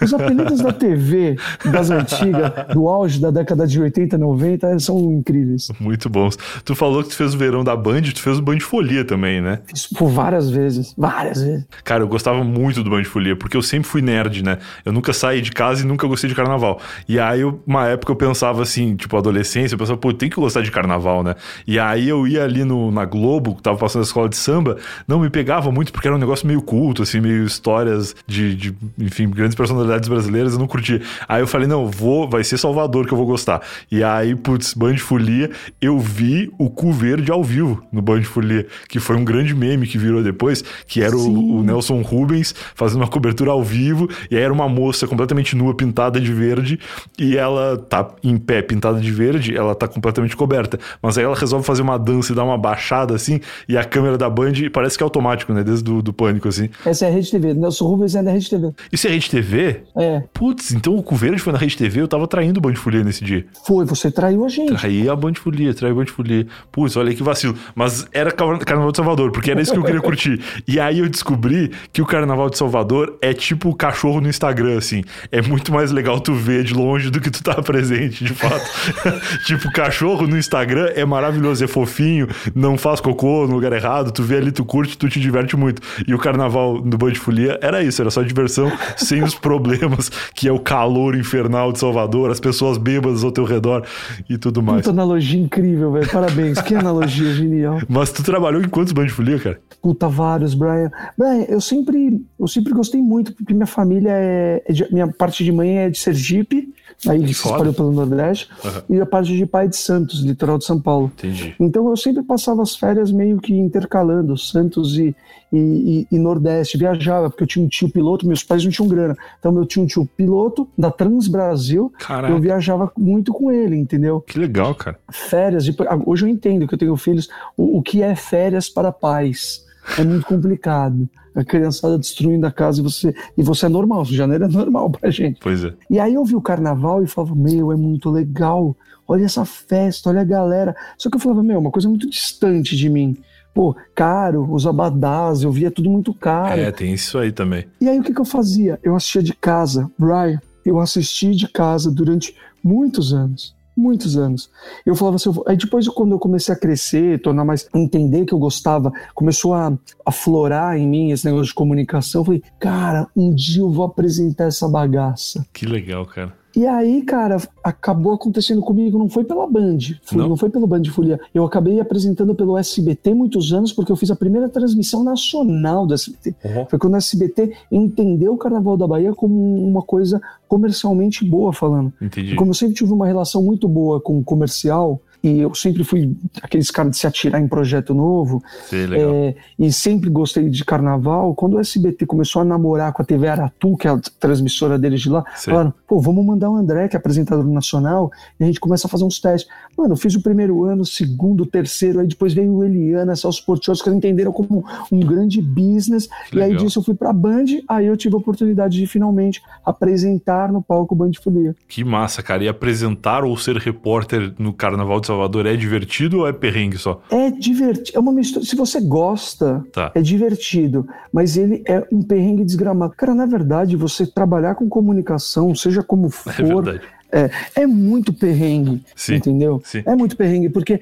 Os apelidos da TV das antigas, do auge da década de 80, 90, são incríveis. Muito bons. Tu falou que tu fez o verão da Band, tu fez o Band Folia também, né? Fiz por várias vezes, várias vezes. Cara, eu gostava muito do Band Folia, porque eu sempre fui nerd, né? Eu nunca saí de casa e nunca gostei de carnaval. E aí, uma época eu pensava assim, tipo, adolescência, eu pensava, pô, tem que gostar de carnaval, né? E aí eu ia ali no, na Globo, que tava passando a escola de samba, não me pegava muito porque era um negócio meio culto, assim, meio histórias de, de enfim, grandes personalidades brasileiras, eu não curti. Aí eu falei, não, vou, vai ser Salvador que eu vou gostar. E aí, putz, Band Folia, eu vi o cu verde ao vivo no Band Folia, que foi um grande meme que virou depois, que era o, o, Nelson Rubens fazendo uma cobertura ao vivo, e aí era uma moça completamente nua, pintada de verde, e ela tá em pé, pintada de verde, ela tá completamente coberta. Mas aí ela resolve fazer uma dança e dar uma baixada assim, e a câmera da Band parece que é automático, né? Desde do, do pânico, assim. Essa é a Rede TV. Nelson Rubens é da Rede TV. Isso é Rede TV? É. Putz, então o verde foi na Rede TV, eu tava traindo o Band Folia nesse dia. Foi, você traiu a gente. Traí a Band Folia, traí a Band Folia. Putz, olha aí que vacilo. Mas era Carnaval de Salvador, porque era isso que eu queria curtir. E aí eu descobri que o Carnaval de Salvador é tipo o cachorro no Instagram, assim. É muito mais legal tu ver de longe do que tu tá presente, de fato. *laughs* tipo, cachorro no Instagram é maravilhoso, é fofinho, não faz cocô no lugar errado, tu vê ali, tu curte, tu te diverte muito. E o Carnaval do Band Folia era isso, era só diversão, sem os problemas, *laughs* que é o calor infernal de Salvador, as pessoas bêbadas ao teu redor e tudo mais. Puta analogia incrível, velho. Parabéns, que analogia *laughs* genial. Mas tu trabalhou em quantos Band Folia, cara? Puta, vários, Brian. Brian, eu sempre, eu sempre gostei muito, porque minha família é, é de, minha parte de mãe é de Sergipe, aí se espalhou pelo Nordeste, uhum. e a parte de pai de Santos, litoral de São Paulo. Entendi. Então eu sempre passava as férias meio que intercalando Santos e, e, e, e, Nordeste. Viajava, porque eu tinha um tio piloto, meus pais não tinham grana. Então eu tinha um tio piloto da Trans Brasil, eu viajava muito com ele, entendeu? Que legal, cara. Férias, hoje eu entendo que eu tenho filhos, o, o que é férias para pais é muito complicado. A criançada destruindo a casa e você, e você é normal, janeiro é normal pra gente. Pois é. E aí eu vi o carnaval e falava, meu, é muito legal. Olha essa festa, olha a galera. Só que eu falava, meu, uma coisa muito distante de mim. Pô, caro, os abadás, eu via tudo muito caro. É, tem isso aí também. E aí o que, que eu fazia? Eu assistia de casa, Brian, eu assisti de casa durante muitos anos muitos anos. Eu falava assim, eu aí depois quando eu comecei a crescer, tornar mais, entender que eu gostava, começou a aflorar em mim esse negócio de comunicação, eu falei, cara, um dia eu vou apresentar essa bagaça. Que legal, cara. E aí, cara, acabou acontecendo comigo, não foi pela Band, não, não foi pelo Band de Folia. Eu acabei apresentando pelo SBT muitos anos, porque eu fiz a primeira transmissão nacional do SBT. Uhum. Foi quando o SBT entendeu o Carnaval da Bahia como uma coisa comercialmente boa, falando. Entendi. E como eu sempre tive uma relação muito boa com o comercial, e eu sempre fui aqueles caras de se atirar em projeto novo. Sim. É, e sempre gostei de carnaval. Quando o SBT começou a namorar com a TV Aratu, que é a transmissora deles de lá, Sim. falaram: pô, vamos mandar o André, que é apresentador nacional, e a gente começa a fazer uns testes. Mano, eu fiz o primeiro ano, segundo, terceiro, aí depois veio o Eliana, Celso Portios, que entenderam como um grande business. Que e legal. aí disso eu fui pra Band, aí eu tive a oportunidade de finalmente apresentar no palco Band Folia. Que massa, cara. E apresentar ou ser repórter no Carnaval de Salvador é divertido ou é perrengue só? É divertido. É uma mistura. Se você gosta, tá. é divertido. Mas ele é um perrengue desgramado. Cara, na verdade, você trabalhar com comunicação, seja como *laughs* é for. É É, é, muito perrengue, sim, entendeu? Sim. É muito perrengue, porque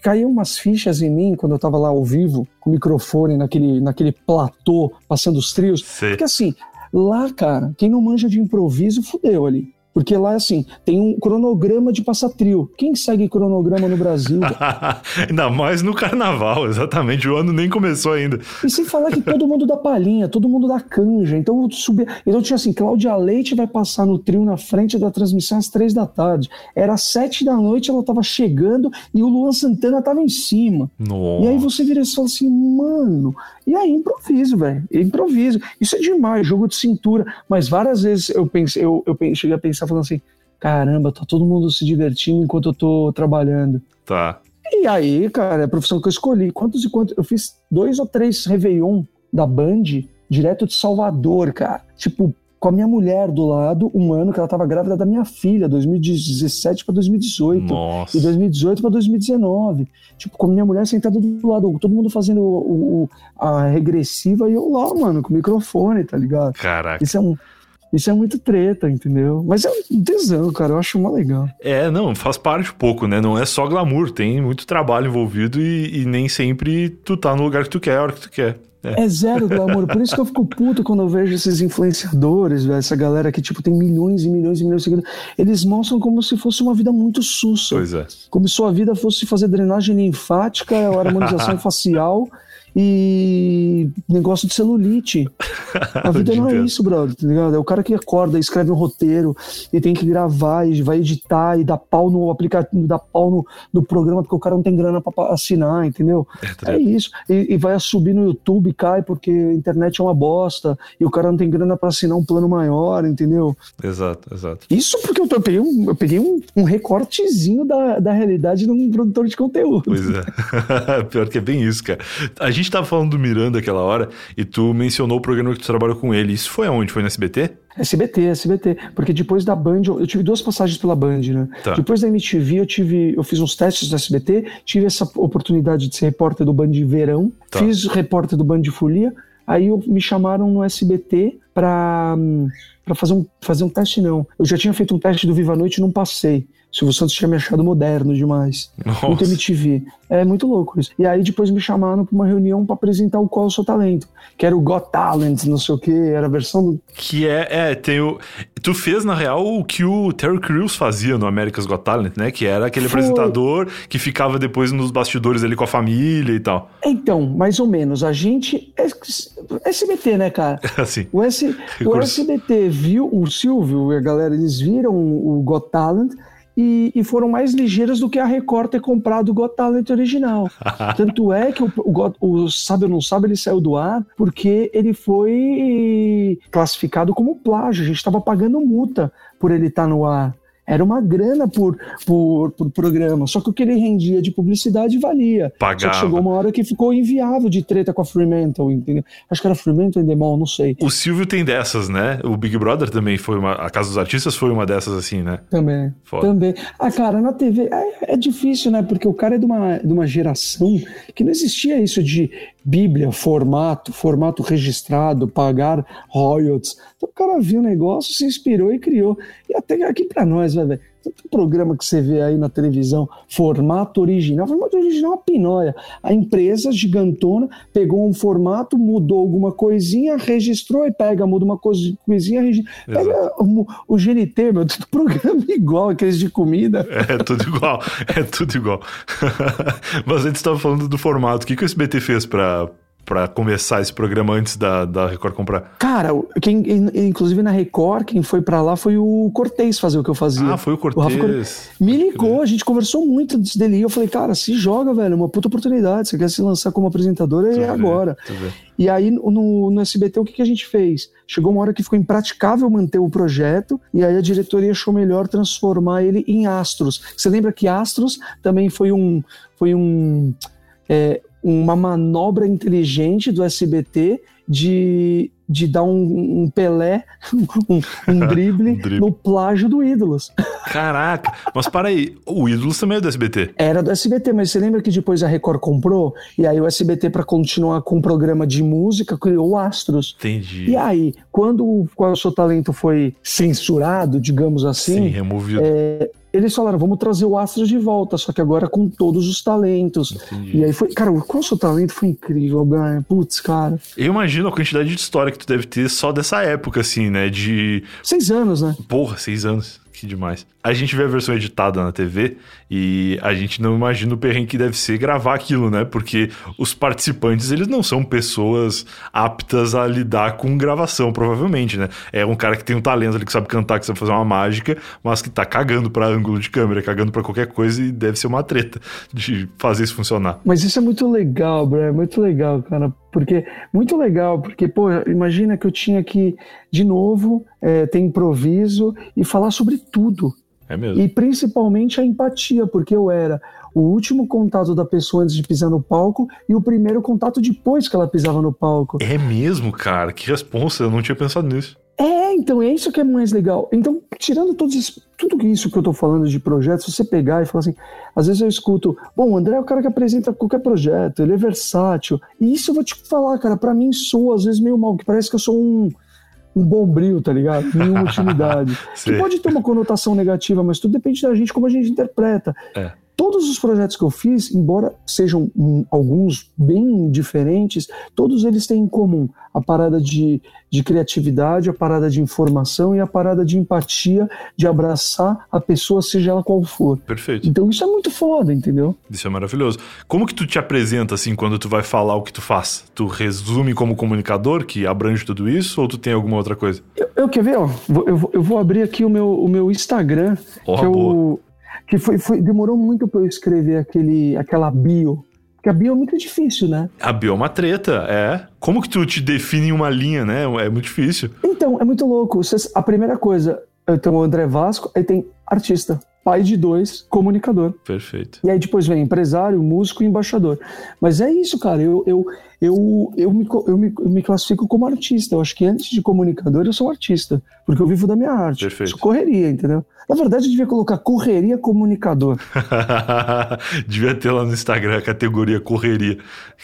caiu umas fichas em mim quando eu tava lá ao vivo, com o microfone naquele, naquele platô, passando os trios. Sim. Porque assim, lá, cara, quem não manja de improviso, fudeu ali. Porque lá, assim, tem um cronograma de passar trio. Quem segue cronograma no Brasil? *laughs* ainda mais no carnaval, exatamente. O ano nem começou ainda. E sem falar que todo mundo dá palhinha, todo mundo dá canja. Então eu subi. Então tinha assim: Cláudia Leite vai passar no trio na frente da transmissão às três da tarde. Era às sete da noite, ela tava chegando e o Luan Santana tava em cima. Nossa. E aí você vira e fala assim, mano. E aí improviso, velho. Improviso. Isso é demais, jogo de cintura. Mas várias vezes eu pensei, eu, eu cheguei a pensar falando assim: caramba, tá todo mundo se divertindo enquanto eu tô trabalhando. Tá. E aí, cara, é a profissão que eu escolhi. Quantos e quantos? Eu fiz dois ou três Réveillon da Band direto de Salvador, cara. Tipo, com a minha mulher do lado, um ano que ela tava grávida da minha filha, 2017 para 2018. Nossa. E 2018 para 2019. Tipo, com a minha mulher sentada do lado, todo mundo fazendo o, o, a regressiva e eu lá, mano, com o microfone, tá ligado? Caraca. Isso é um Isso é muito treta, entendeu? Mas é um tesão, cara. Eu acho mó legal. É, não, faz parte um pouco, né? Não é só glamour, tem muito trabalho envolvido e, e nem sempre tu tá no lugar que tu quer, a hora que tu quer. É. é zero glamour. Por isso que eu fico puto quando eu vejo esses influenciadores, essa galera que, tipo, tem milhões e milhões e milhões de seguidores. Eles mostram como se fosse uma vida muito sussa. Pois é. Como se sua vida fosse fazer drenagem linfática, harmonização *laughs* facial e negócio de celulite. *laughs* A vida não é isso, brother, tá ligado? É o cara que acorda, escreve um roteiro e tem que gravar e vai editar e dá pau no aplicativo, dá pau no, no programa porque o cara não tem grana pra assinar, entendeu? É, tá é isso. E, e, vai subir no YouTube, cai porque a internet é uma bosta e o cara não tem grana pra assinar um plano maior, entendeu? Exato, exato. Isso porque eu, peguei um, eu peguei um, um recortezinho da, da realidade de um produtor de conteúdo. Pois é. *laughs* Pior que é bem isso, cara. A gente gente tava falando do Miranda aquela hora e tu mencionou o programa que tu trabalhou com ele. Isso foi aonde? Foi no SBT? SBT, SBT. Porque depois da Band, eu tive duas passagens pela Band, né? Tá. Depois da MTV, eu tive. Eu fiz uns testes no SBT, tive essa oportunidade de ser repórter do Band Verão, tá. fiz repórter do Band Folia. Aí eu, me chamaram no SBT para fazer um, fazer um teste, não. Eu já tinha feito um teste do Viva a Noite e não passei. Silvio Santos tinha me achado moderno demais. Nossa. Muito MTV. É muito louco isso. E aí depois me chamaram para uma reunião para apresentar o Qual é o Seu Talento, que era o Got Talent, não sei o que, era a versão do... Que é, é, tem o... Tu fez, na real, o que o Terry Crews fazia no America's Got Talent, né? Que era aquele Foi... apresentador que ficava depois nos bastidores ali com a família e tal. Então, mais ou menos. A gente... É SBT, né, cara? *laughs* Assim. O, S... o SBT viu, o Silvio e a galera, eles viram o Got Talent e, e, foram mais ligeiras do que a Record ter comprado o Got Talent original. *laughs* Tanto é que o, o, o Sabe ou Não Sabe ele saiu do ar porque ele foi classificado como plágio. A gente estava pagando multa por ele estar tá no ar. Era uma grana por, por, por, programa. Só que o que ele rendia de publicidade valia. Pagava. Só que chegou uma hora que ficou inviável de treta com a Fremantle, entendeu? Acho que era Fremantle e Demol, não sei. O Silvio tem dessas, né? O Big Brother também foi uma. A Casa dos Artistas foi uma dessas assim, né? Também. Foda. Também. Ah, cara, na TV é, é difícil, né? Porque o cara é de uma, de uma geração que não existia isso de Bíblia, formato, formato registrado, pagar royalties. Então o cara viu o negócio, se inspirou e criou. E até aqui para nós, velho tanto programa que você vê aí na televisão, formato original, formato original é uma pinóia. A empresa gigantona pegou um formato, mudou alguma coisinha, registrou e pega, muda uma coisinha, registra. Pega o, o GNT, meu, *laughs* tudo programa igual, aqueles de comida. É tudo igual, é tudo igual. *laughs* Mas antes estava falando do formato, o que, que o SBT fez para para começar esse programa antes da, da Record comprar? Cara, quem, inclusive na Record, quem foi para lá foi o Cortez fazer o que eu fazia. Ah, foi o Cortez. O me ligou, a gente conversou muito antes dele. E eu falei, cara, se joga, velho, é uma puta oportunidade. Você quer se lançar como apresentador, é agora. E aí no, no SBT, o que, que a gente fez? Chegou uma hora que ficou impraticável manter o projeto, e aí a diretoria achou melhor transformar ele em Astros. Você lembra que Astros também foi um. Foi um é, uma manobra inteligente do SBT de, de dar um, um Pelé, *laughs* um, um, *laughs* drible um, drible no plágio do Ídolos. Caraca, mas para aí, o Ídolos também é do SBT? Era do SBT, mas você lembra que depois a Record comprou? E aí o SBT, para continuar com o programa de música, criou Astros. Entendi. E aí, quando o Qual é o Seu Talento foi censurado, digamos assim... Sim, removido. É, eles falaram, vamos trazer o Astros de volta, só que agora com todos os talentos. Entendi. E aí foi, cara, qual o seu talento foi incrível, Brian. Putz, cara. Eu imagino a quantidade de história que tu deve ter só dessa época, assim, né? De. Seis anos, né? Porra, seis anos. Que demais. A gente vê a versão editada na TV e a gente não imagina o perrengue que deve ser gravar aquilo, né? Porque os participantes, eles não são pessoas aptas a lidar com gravação, provavelmente, né? É um cara que tem um talento ali, que sabe cantar, que sabe fazer uma mágica, mas que tá cagando pra ângulo de câmera, cagando pra qualquer coisa e deve ser uma treta de fazer isso funcionar. Mas isso é muito legal, Brian, é muito legal, cara. Porque, muito legal, porque, pô, imagina que eu tinha que, de novo, é, ter improviso e falar sobre tudo. É mesmo. E principalmente a empatia, porque eu era o último contato da pessoa antes de pisar no palco e o primeiro contato depois que ela pisava no palco. É mesmo, cara? Que responsa, eu não tinha pensado nisso. É, então é isso que é mais legal. Então, tirando todos isso, tudo isso que eu tô falando de projetos, se você pegar e falar assim, às vezes eu escuto, bom, o André é o cara que apresenta qualquer projeto, ele é versátil. E isso eu vou te falar, cara, para mim sou às vezes meio mal, que parece que eu sou um um bombril, tá ligado? Nenhuma *laughs* utilidade. que pode ter uma conotação negativa, mas tudo depende da gente, como a gente interpreta. É. Todos os projetos que eu fiz, embora sejam hum, alguns bem diferentes, todos eles têm em comum a parada de, de criatividade, a parada de informação e a parada de empatia, de abraçar a pessoa, seja ela qual for. Perfeito. Então isso é muito foda, entendeu? Isso é maravilhoso. Como que tu te apresenta, assim, quando tu vai falar o que tu faz? Tu resume como comunicador, que abrange tudo isso, ou tu tem alguma outra coisa? Eu, eu quer ver, ó, eu, eu vou abrir aqui o meu, o meu Instagram, oh, que é o que foi, foi demorou muito para eu escrever aquele, aquela bio. Porque a bio é muito difícil, né? A bio é uma treta, é. Como que tu te define em uma linha, né? É muito difícil. Então, é muito louco. A primeira coisa, eu tenho o André Vasco, aí tem artista pai de dois, comunicador. Perfeito. E aí depois vem empresário, músico e embaixador. Mas é isso, cara. Eu, eu, eu, eu, me, eu, me, eu me classifico como artista. Eu acho que antes de comunicador, eu sou artista. Porque eu vivo da minha arte. Perfeito. Isso correria, entendeu? Na verdade, eu devia colocar correria comunicador. *laughs* devia ter lá no Instagram a categoria correria,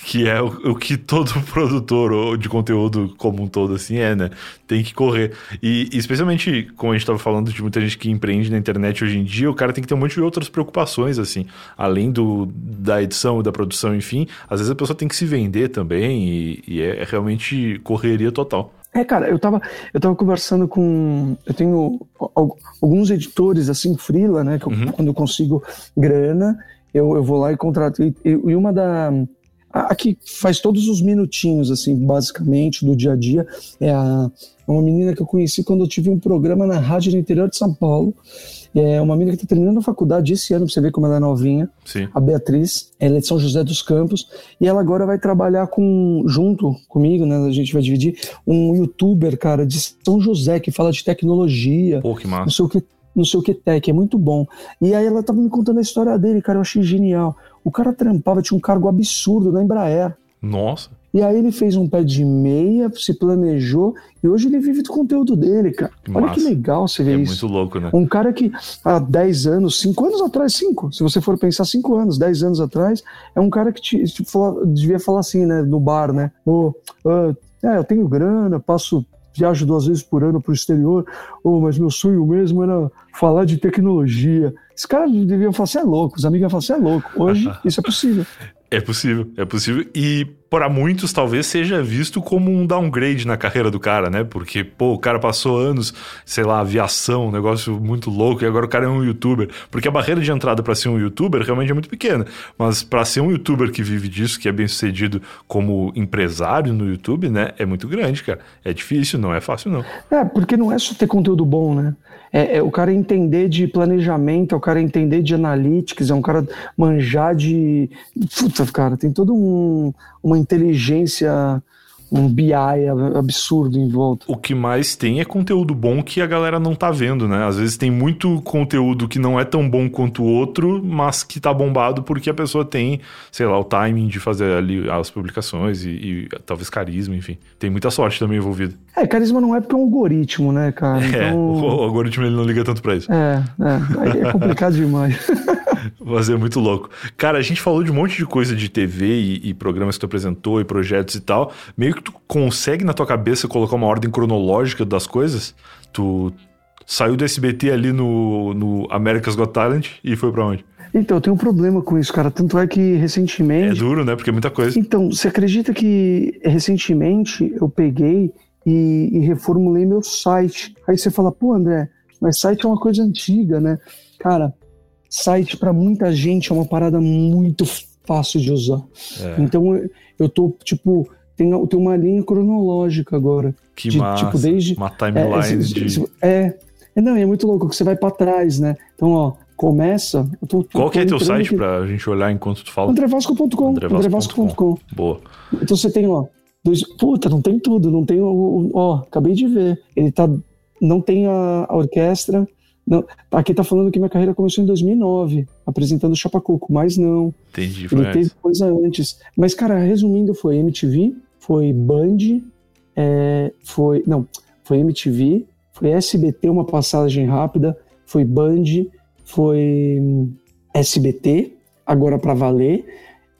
que é o, o, que todo *laughs* produtor de conteúdo como um todo assim é, né? Tem que correr. E especialmente, como a gente estava falando de muita gente que empreende na internet hoje em dia, o cara tem que ter um monte de outras preocupações, assim. Além do, da edição, da produção, enfim. Às vezes a pessoa tem que se vender também e, e é, é realmente correria total. É, cara, eu tava, eu tava conversando com. Eu tenho alguns editores, assim, freela, né? Que eu, uhum. quando eu consigo grana, eu, eu vou lá e contrato. E, e uma da. A, que faz todos os minutinhos, assim, basicamente, do dia a dia, é a, uma menina que eu conheci quando eu tive um programa na rádio no interior de São Paulo. É uma menina que está terminando a faculdade esse ano, pra você ver como ela é novinha. Sim. A Beatriz, ela é de São José dos Campos. E ela agora vai trabalhar com, junto comigo, né? A gente vai dividir, um youtuber, cara, de São José, que fala de tecnologia. Pô, que massa. Não sei o que, não sei o que tech, é muito bom. E aí ela tava me contando a história dele, cara, eu achei genial. O cara trampava, tinha um cargo absurdo na Embraer. Nossa. E aí ele fez um pé de meia, se planejou e hoje ele vive do conteúdo dele, cara. Que Olha massa. que legal você ver é isso. É muito louco, né? Um cara que há 10 anos, 5 anos atrás, 5, se você for pensar 5 anos, 10 anos atrás, é um cara que te, te fala, devia falar assim, né, no bar, né? Oh, uh, é, eu tenho grana, passo viajo duas vezes por ano para o exterior, oh, mas meu sonho mesmo era falar de tecnologia. Esse cara devia falar, você é louco, os amigos iam falar, você é louco. Hoje *laughs* isso é possível. É possível, é possível. E para muitos talvez seja visto como um downgrade na carreira do cara, né? Porque, pô, o cara passou anos, sei lá, aviação, um negócio muito louco, e agora o cara é um youtuber. Porque a barreira de entrada para ser um youtuber realmente é muito pequena. Mas para ser um youtuber que vive disso, que é bem sucedido como empresário no YouTube, né? É muito grande, cara. É difícil, não é fácil, não. É, porque não é só ter conteúdo bom, né? É, é, o cara entender de planejamento, é o cara entender de analytics, é um cara manjar de. Puta, cara, tem todo um, uma inteligência um BI absurdo em volta. O que mais tem é conteúdo bom que a galera não tá vendo, né? Às vezes tem muito conteúdo que não é tão bom quanto o outro, mas que tá bombado porque a pessoa tem, sei lá, o timing de fazer ali as publicações e, e talvez carisma, enfim. Tem muita sorte também envolvida. É, carisma não é porque é um algoritmo, né, cara? *laughs* É, então... o, o algoritmo ele não liga tanto pra isso. É, é. é complicado demais. *laughs* Mas é muito louco. Cara, a gente falou de um monte de coisa de TV e, e, programas que tu apresentou e projetos e tal. Meio que tu consegue na tua cabeça colocar uma ordem cronológica das coisas? Tu saiu do SBT ali no, no America's Got Talent e foi para onde? Então, eu tenho um problema com isso, cara. Tanto é que recentemente. É duro, né? Porque é muita coisa. Então, você acredita que recentemente eu peguei e, e reformulei meu site? Aí você fala, pô, André, mas site é uma coisa antiga, né? Cara, site para muita gente é uma parada muito fácil de usar. É. Então eu tô, tipo, tem, tem uma linha cronológica agora. Que de, massa. Tipo, desde, uma timeline é, de... É, é, não, é muito louco que você vai para trás, né? Então, ó, começa... Tô, Qual que é teu site que... pra gente olhar enquanto tu fala? Andrevasco.com Andrevasco.com Boa. Então você tem, ó, dois... Puta, não tem tudo, não tem o... Ó, acabei de ver. Ele tá... Não tem a, a orquestra, não, aqui tá falando que minha carreira começou em 2009, apresentando Chapacuco, mas não. Entendi, foi Ele teve coisa antes. Mas, cara, resumindo, foi MTV, foi Band, é, foi. Não, foi MTV, foi SBT, uma passagem rápida, foi Band, foi hum, SBT, agora para valer.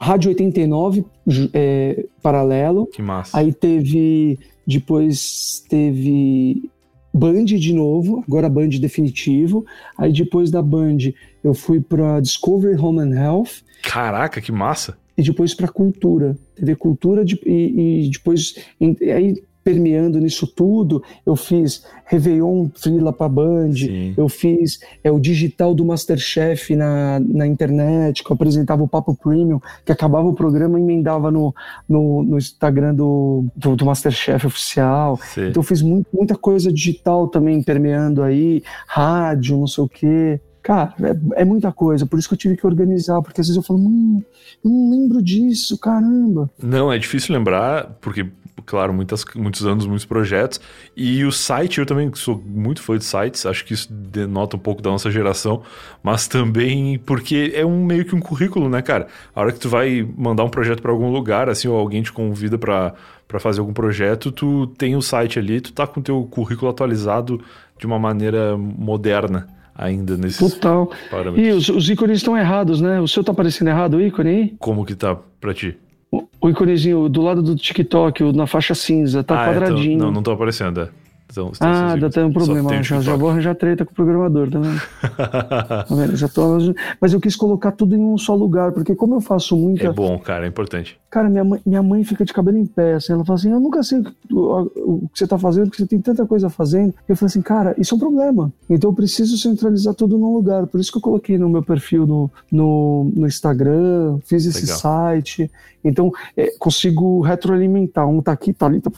Rádio 89, é, paralelo. Que massa. Aí teve depois teve Band de novo, agora Band definitivo. Aí depois da Band eu fui para Discovery Home and Health. Caraca, que massa! E depois para Cultura, TV Cultura de, e, e, depois aí permeando nisso tudo, eu fiz Réveillon Frila pra Band, Sim. eu fiz é, o digital do Masterchef na, na internet, que eu apresentava o Papo Premium, que acabava o programa e emendava no, no, no Instagram do, do, do, Masterchef oficial. Sim. Então eu fiz muito, muita coisa digital também permeando aí, rádio, não sei o quê. Cara, é, é, muita coisa, por isso que eu tive que organizar, porque às vezes eu falo, hum, eu não lembro disso, caramba. Não, é difícil lembrar, porque claro, muitas, muitos anos, muitos projetos. E o site, eu também sou muito fã de sites, acho que isso denota um pouco da nossa geração, mas também porque é um meio que um currículo, né, cara? A hora que tu vai mandar um projeto para algum lugar, assim, ou alguém te convida para para fazer algum projeto, tu tem o site ali, tu tá com o teu currículo atualizado de uma maneira moderna ainda nesse Total. Parâmetros. E os, os ícones estão errados, né? O seu tá aparecendo errado o ícone aí? Como que tá para ti? O íconezinho do lado do TikTok, na faixa cinza, tá ah, quadradinho. É, tô, não, não tô aparecendo, é. Então, ah, dá até um problema. Já, já vou arranjar treta com o programador, tá vendo? *laughs* tá vendo? Já tô... Mas eu quis colocar tudo em um só lugar, porque como eu faço muita. É bom, cara, é importante. Cara, minha mãe, minha mãe fica de cabelo em pé. Assim, ela fala assim: Eu nunca sei o, o que você tá fazendo, porque você tem tanta coisa fazendo. Eu falei assim: Cara, isso é um problema. Então eu preciso centralizar tudo num lugar. Por isso que eu coloquei no meu perfil no, no, no Instagram, fiz esse Legal. site. Então é, consigo retroalimentar. Um tá aqui, tá ali, tá.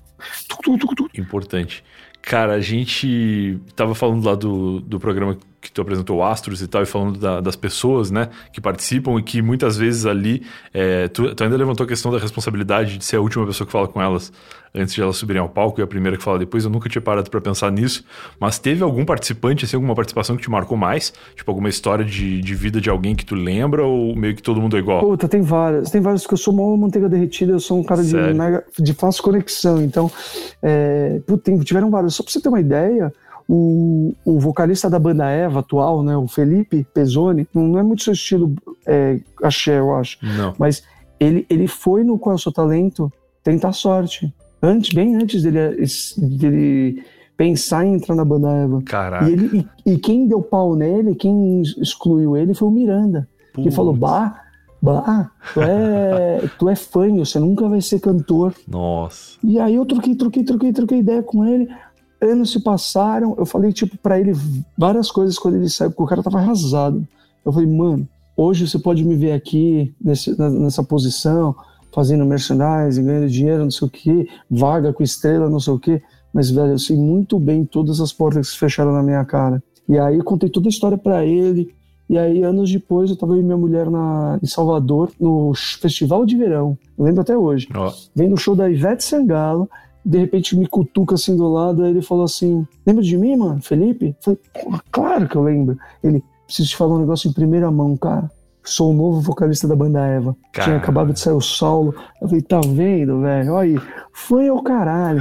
Importante. Cara, a gente tava falando lá do, do programa que tu apresentou Astros e tal, e falando da, das pessoas, né, que participam e que muitas vezes ali, é, tu, tu, ainda levantou a questão da responsabilidade de ser a última pessoa que fala com elas antes de elas subirem ao palco e a primeira que fala depois. Eu nunca tinha parado para pensar nisso, mas teve algum participante, assim, alguma participação que te marcou mais? Tipo, alguma história de, de vida de alguém que tu lembra ou meio que todo mundo é igual? Puta, tem várias. Tem várias, porque eu sou uma manteiga derretida, eu sou um cara de, mega, de fácil conexão, então, é, puta, tiveram vários. Só pra você ter uma ideia, o, o vocalista da banda Eva atual, né, o Felipe Pezzoni, não, é muito seu estilo é, axé, eu acho. Não. Mas ele, ele foi no Qual é o Seu Talento tentar sorte. Antes, bem antes dele, dele pensar em entrar na banda Eva. Caraca. E, ele, e, e quem deu pau nele, quem excluiu ele foi o Miranda. Putz. Que falou, bah, bah, tu é, *laughs* tu é fanho, você nunca vai ser cantor. Nossa. E aí eu troquei, troquei, troquei, troquei ideia com ele anos se passaram, eu falei, tipo, para ele várias coisas quando ele saiu, porque o cara tava arrasado. Eu falei, mano, hoje você pode me ver aqui nesse, nessa posição, fazendo merchandising, ganhando dinheiro, não sei o que, vaga com estrela, não sei o que, mas, velho, eu sei muito bem todas as portas que se fecharam na minha cara. E aí eu contei toda a história para ele, e aí, anos depois, eu tava eu e minha mulher na, em Salvador, no Festival de Verão. Eu lembro até hoje. Oh. Vem no show da Ivete Sangalo de repente me cutuca assim do lado, aí ele falou assim: Lembra de mim, mano, Felipe? Eu falei, claro que eu lembro. Ele, preciso te falar um negócio em primeira mão, cara. Sou o novo vocalista da banda Eva. Cara. Tinha acabado de sair o solo. Eu falei, tá vendo, velho? Olha aí, foi ao caralho.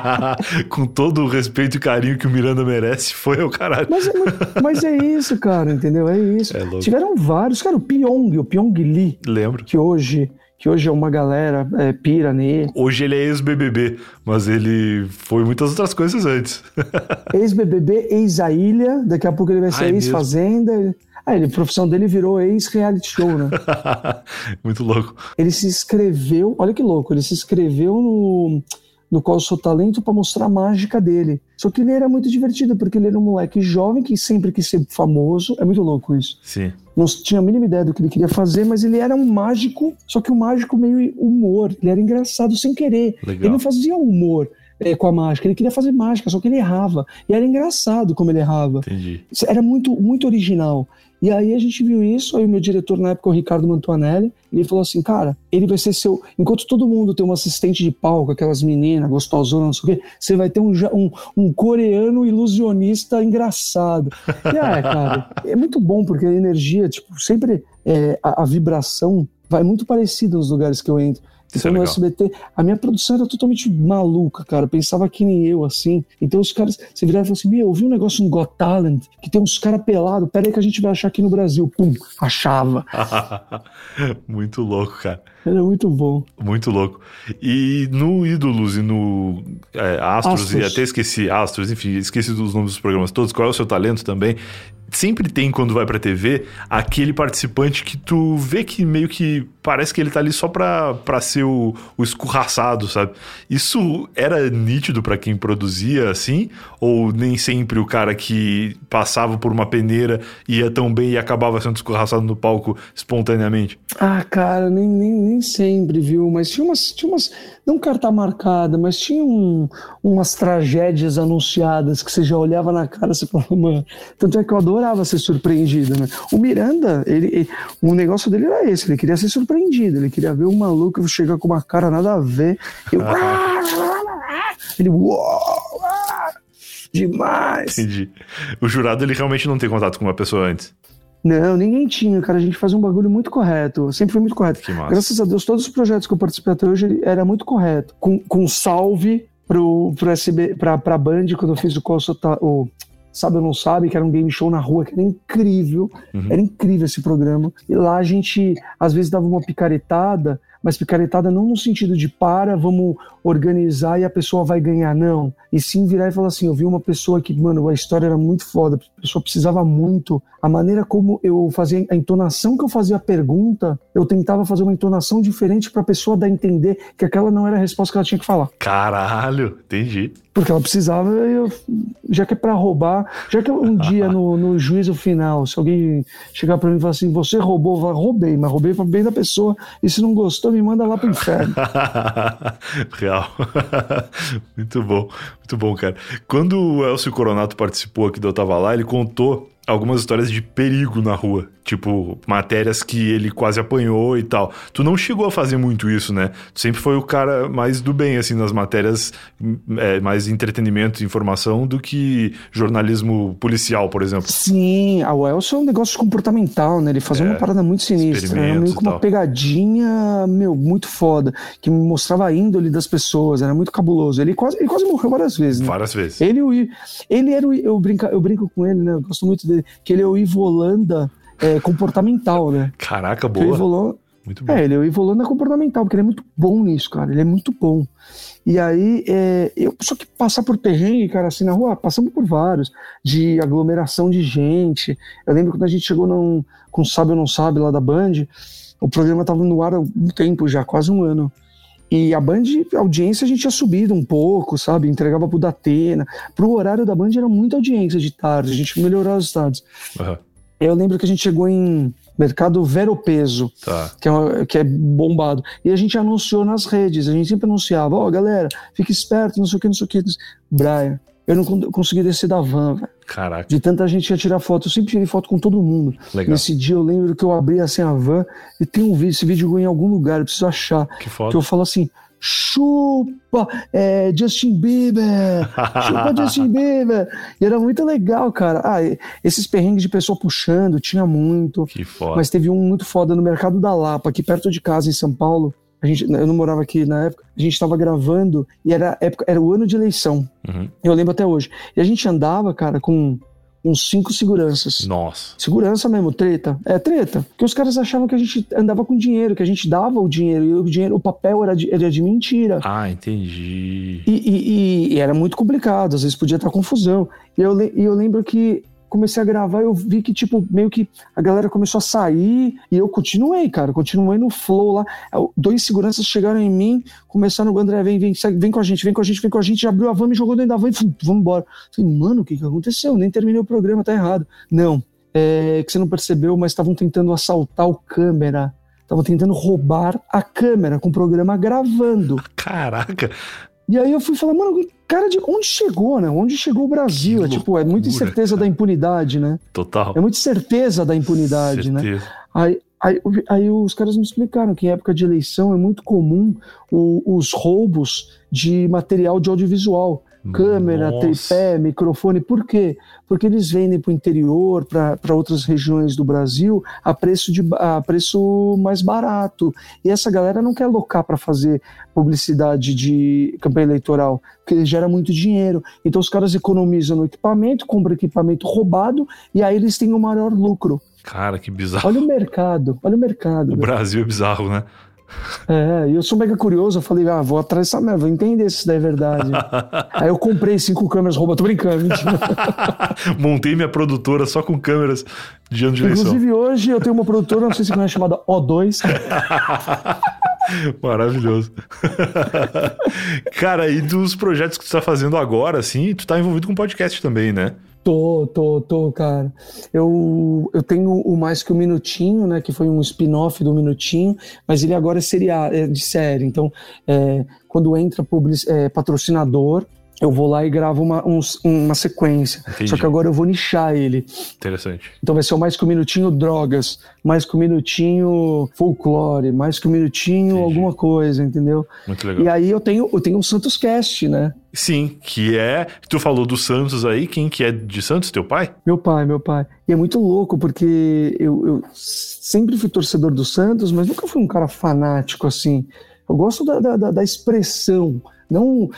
*laughs* Com todo o respeito e carinho que o Miranda merece, foi ao caralho. Mas, mas, mas é isso, cara, entendeu? É isso. É Tiveram vários, cara, o Pyong, o Pyong Lee. Lembro. Que hoje que hoje é uma galera é, pira nele. Hoje ele é ex-BBB, mas ele foi muitas outras coisas antes. *laughs* ex-BBB, ex-A Ilha, daqui a pouco ele vai ser ex-Fazenda. Ah, ele, a profissão dele virou ex-reality show, né? *laughs* Muito louco. Ele se inscreveu, olha que louco, ele se inscreveu no no qual sou talento para mostrar a mágica dele. Só que ele era muito divertido, porque ele era um moleque jovem que sempre quis ser famoso. É muito louco isso. Sim. Não tinha a mínima ideia do que ele queria fazer, mas ele era um mágico, só que um mágico meio humor. Ele era engraçado sem querer. Legal. Ele não fazia humor é, com a mágica, ele queria fazer mágica, só que ele errava. E era engraçado como ele errava. Entendi. Era muito, muito original. E aí a gente viu isso, aí o meu diretor na época, o Ricardo Mantuanelli, ele falou assim, cara, ele vai ser seu... Enquanto todo mundo tem um assistente de palco, aquelas meninas gostosonas, não sei o quê, você vai ter um, um, um coreano ilusionista engraçado. E é, cara, *laughs* é muito bom, porque a energia, tipo, sempre é, a, a vibração vai muito parecida nos lugares que eu entro. Então no SBT, a minha produção era totalmente maluca, cara. Pensava que nem eu, assim. Então os caras, você virava e falava assim: Meu, eu vi um negócio no Got Talent que tem uns caras pelados. Pera aí que a gente vai achar aqui no Brasil. Pum, achava. *laughs* muito louco, cara. Era muito bom. Muito louco. E no Ídolos e no é, Astros, Astros, e até esqueci Astros, enfim, esqueci dos nomes dos programas todos. Qual é o seu talento também? Sempre tem quando vai pra TV aquele participante que tu vê que meio que parece que ele tá ali só pra, pra ser o, o escorraçado, sabe? Isso era nítido para quem produzia assim? Ou nem sempre o cara que passava por uma peneira ia tão bem e acabava sendo escorraçado no palco espontaneamente? Ah, cara, nem, nem, nem sempre, viu? Mas tinha umas, tinha umas. Não carta marcada, mas tinha um, umas tragédias anunciadas que você já olhava na cara e falava, mano. Tanto é que eu adorava ser surpreendido, né? O Miranda, ele, ele, o negócio dele era esse, ele queria ser surpreendido, ele queria ver um maluco chegar com uma cara nada a ver. Eu, *laughs* ele, uou, demais. Entendi. O jurado, ele realmente não tem contato com uma pessoa antes. Não, ninguém tinha, cara. A gente fazia um bagulho muito correto. Sempre foi muito correto. Graças a Deus, todos os projetos que eu participei até hoje era muito correto. Com, com salve pro, pro SB, pra, pra Band, quando eu fiz o, o Sabe ou Não Sabe, que era um game show na rua, que era incrível. Uhum. Era incrível esse programa. E lá a gente, às vezes, dava uma picaretada mas picaretada não no sentido de para, vamos organizar e a pessoa vai ganhar, não. E sim virar e falar assim: eu vi uma pessoa que, mano, a história era muito foda, a pessoa precisava muito. A maneira como eu fazia, a entonação que eu fazia a pergunta, eu tentava fazer uma entonação diferente para a pessoa dar a entender que aquela não era a resposta que ela tinha que falar. Caralho, entendi. Porque ela precisava, eu, já que é para roubar, já que um dia no, no juízo final, se alguém chegar para mim e falar assim, você roubou, eu roubei, mas roubei para bem da pessoa, e se não gostou, me manda lá pro inferno. *laughs* Real. *laughs* muito bom, muito bom, cara. Quando o Elcio Coronato participou aqui do Eu Tava Lá, ele contou algumas histórias de perigo na rua. Tipo, matérias que ele quase apanhou e tal. Tu não chegou a fazer muito isso, né? Tu sempre foi o cara mais do bem, assim, nas matérias é, mais entretenimento e informação do que jornalismo policial, por exemplo. Sim, a Welson é um negócio comportamental, né? Ele fazia é, uma parada muito sinistra. Era meio com uma pegadinha, meu, muito foda, que mostrava a índole das pessoas, era muito cabuloso. Ele quase, ele quase morreu várias vezes, né? Várias vezes. Ele, ele era o. Eu brinco, eu brinco com ele, né? Eu gosto muito dele, que ele é o Ivo Holanda é, comportamental, né? Caraca, boa. Muito bom. É, ele é o Ivolanda comportamental, porque ele é muito bom nisso, cara. Ele é muito bom. E aí, é, eu só que passar por terreno, cara, assim, na rua, passamos por vários, de aglomeração de gente. Eu lembro quando a gente chegou num, com Sabe ou Não Sabe lá da Band, o programa tava no ar há um tempo já, quase um ano. E a Band, a audiência a gente tinha subido um pouco, sabe? Entregava pro Datena. Pro horário da Band era muita audiência de tarde, a gente melhorou os estados. Uhum. Eu lembro que a gente chegou em mercado Veropeso, tá. que, é que é bombado. E a gente anunciou nas redes, a gente sempre anunciava, ó, oh, galera, fique esperto, não sei o que, não sei o que. Brian, eu não consegui descer da van, velho. Caraca. De tanta gente ia tirar foto. Eu sempre tirei foto com todo mundo. Legal. Nesse dia eu lembro que eu abri assim a van e tem um vídeo, esse vídeo em algum lugar, eu preciso achar. Que foto. Que eu falo assim, chupa é, Justin Bieber, *laughs* chupa Justin Bieber. E era muito legal, cara. Ah, esses perrengues de pessoa puxando, tinha muito. Que foda. Mas teve um muito foda no Mercado da Lapa, aqui perto de casa, em São Paulo. A gente, eu não morava aqui na época, a gente estava gravando e era, época, era o ano de eleição. Uhum. Eu lembro até hoje. E a gente andava, cara, com uns cinco seguranças. Nossa. Segurança mesmo, treta. É treta. Porque os caras achavam que a gente andava com dinheiro, que a gente dava o dinheiro, e o dinheiro, o papel era de, era de mentira. Ah, entendi. E, e, e, era muito complicado, às vezes podia estar confusão. E eu, e eu lembro que comecei a gravar, eu vi que, tipo, meio que a galera começou a sair e eu continuei, cara, continuei no flow lá. É, dois seguranças chegaram em mim, começaram, o André, vem, vem, segue, vem com a gente, vem com a gente, vem com a gente, abriu a van, me jogou dentro da van e vamos embora. Falei, mano, o que que aconteceu? Nem terminei o programa, tá errado. Não, é que você não percebeu, mas estavam tentando assaltar o câmera. Estavam tentando roubar a câmera com o programa gravando. Caraca! E aí eu fui falar, mano, cara, de onde chegou, né? Onde chegou o Brasil? Que é tipo, é muita incerteza cara. da impunidade, né? Total. É muita certeza da impunidade, né? certeza. né? Aí, aí, aí, os caras me explicaram que em época de eleição é muito comum o, os roubos de material de audiovisual. Câmera, Nossa. tripé, microfone. Por quê? Porque eles vendem para o interior, para outras regiões do Brasil, a preço, de, a preço mais barato. E essa galera não quer alocar para fazer publicidade de campanha eleitoral, porque gera muito dinheiro. Então os caras economizam no equipamento, compram equipamento roubado e aí eles têm o maior lucro. Cara, que bizarro. Olha o mercado, olha o mercado. O. Brasil é bizarro, né? É, e eu sou mega curioso, eu falei, ah, vou atrás dessa merda, vou entender se isso daí é verdade. *laughs* Aí eu comprei cinco câmeras rouba, tô brincando. *laughs* Montei minha produtora só com câmeras de ano de eleição. Inclusive hoje eu tenho uma produtora, não sei se conhece, chamada O2. *laughs* Maravilhoso. Cara, e dos projetos que tu tá fazendo agora, assim, tu tá envolvido com podcast também, né? Tô, tô, tô, cara. Eu, eu tenho o Mais Que Um Minutinho, né? Que foi um spin-off do Minutinho, mas ele agora é, seria, é de série. Então, é, quando entra public, é, patrocinador, eu vou lá e gravo uma, uns- uma sequência. Entendi. Só que agora eu vou nichar ele. Interessante. Então vai ser o Mais Que Um Minutinho Drogas, Mais Que Um Minutinho Folclore, Mais Que Um Minutinho Entendi. alguma coisa, entendeu? Muito legal. E aí eu tenho, eu tenho o Santos Cast, né? Sim, que é. Tu falou do Santos aí, quem que é de Santos? Teu pai? Meu pai, meu pai. E é muito louco, porque eu, eu sempre fui torcedor do Santos, mas nunca fui um cara fanático assim. Eu gosto da, da, da- expressão. Não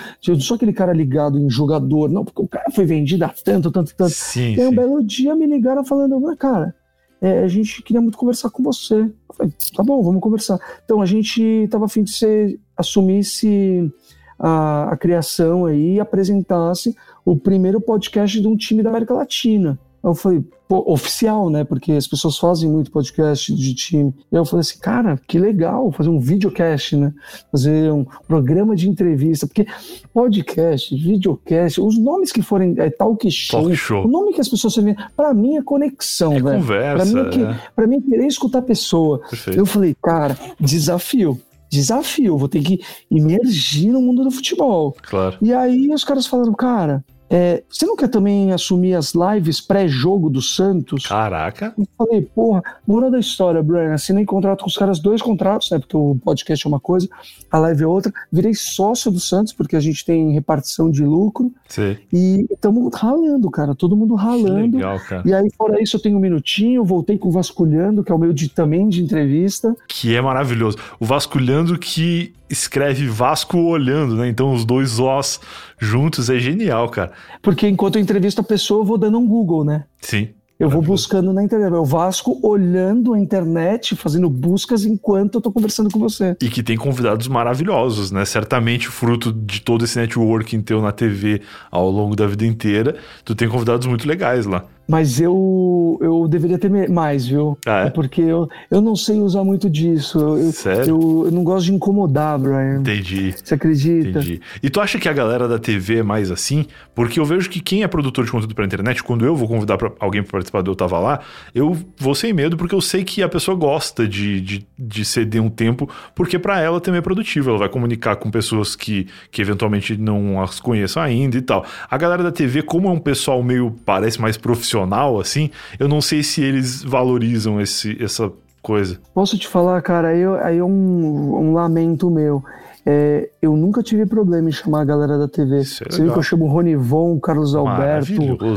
sou aquele cara ligado em jogador, não, porque o cara foi vendido a tanto, tanto, tanto. Sim, E aí um sim. belo dia me ligaram falando, "Ah, cara, é, a gente queria muito conversar com você. Eu falei, tá bom, vamos conversar. Então a gente tava afim de você assumisse a, a criação aí e apresentasse o primeiro podcast de um time da América Latina. Eu falei, pô, oficial, né? Porque as pessoas fazem muito podcast de time. E eu falei assim, cara, que legal fazer um videocast, né? Fazer um programa de entrevista. Porque podcast, videocast, os nomes que forem, é, talk show, Talk o show. nome que as pessoas servem, pra mim é conexão, É velho. conversa. Pra mim, é que, é. pra mim é querer escutar a pessoa. Perfeito. Eu falei, cara, desafio. Desafio, vou ter que imergir no mundo do futebol. Claro. E aí os caras falaram, cara, é, você não quer também assumir as lives pré-jogo do Santos? Caraca. Eu falei, porra, moral da história, Brian, assinei contrato com os caras, dois contratos, né? Porque o podcast é uma coisa, a live é outra. Virei sócio do Santos, porque a gente tem repartição de lucro. Sei. E estamos ralando, cara, todo mundo Que ralando. legal, cara. E aí, fora isso, eu tenho um minutinho, voltei com o Vasculhando, que é o meu de, também de entrevista. Que é maravilhoso. O Vasculhando que escreve Vasco olhando, né? Então os dois Os juntos é genial, cara. Porque enquanto eu entrevisto a pessoa, eu vou dando um Google, né? Sim. Eu vou buscando na internet. É o Vasco olhando a internet, fazendo buscas enquanto eu tô conversando com você. E que tem convidados maravilhosos, né? Certamente fruto de todo esse networking teu na TV ao longo da vida inteira, tu tem convidados muito legais lá. Mas eu, eu deveria ter mais, viu? Ah, é? Porque eu, eu não sei usar muito disso. Eu, Sério? eu, eu não gosto de incomodar, Brian. Entendi. Você acredita? Entendi. E tu acha que a galera da TV é mais assim? Porque eu vejo que quem é produtor de conteúdo pra internet, quando eu vou convidar pra alguém pra participar do Eu Tava Lá, eu vou sem medo, porque eu sei que a pessoa gosta de, de, de ceder um tempo, porque pra ela também é produtivo. Ela vai comunicar com pessoas que, que eventualmente não as conheçam ainda e tal. A galera da TV, como é um pessoal meio, parece mais profissional, assim, eu não sei se eles valorizam esse, essa coisa. Posso te falar, cara, aí, aí é um, um lamento meu. É, eu nunca tive problema em chamar a galera da TV. É Você viu legal. que eu chamo Ronivon, Carlos Alberto.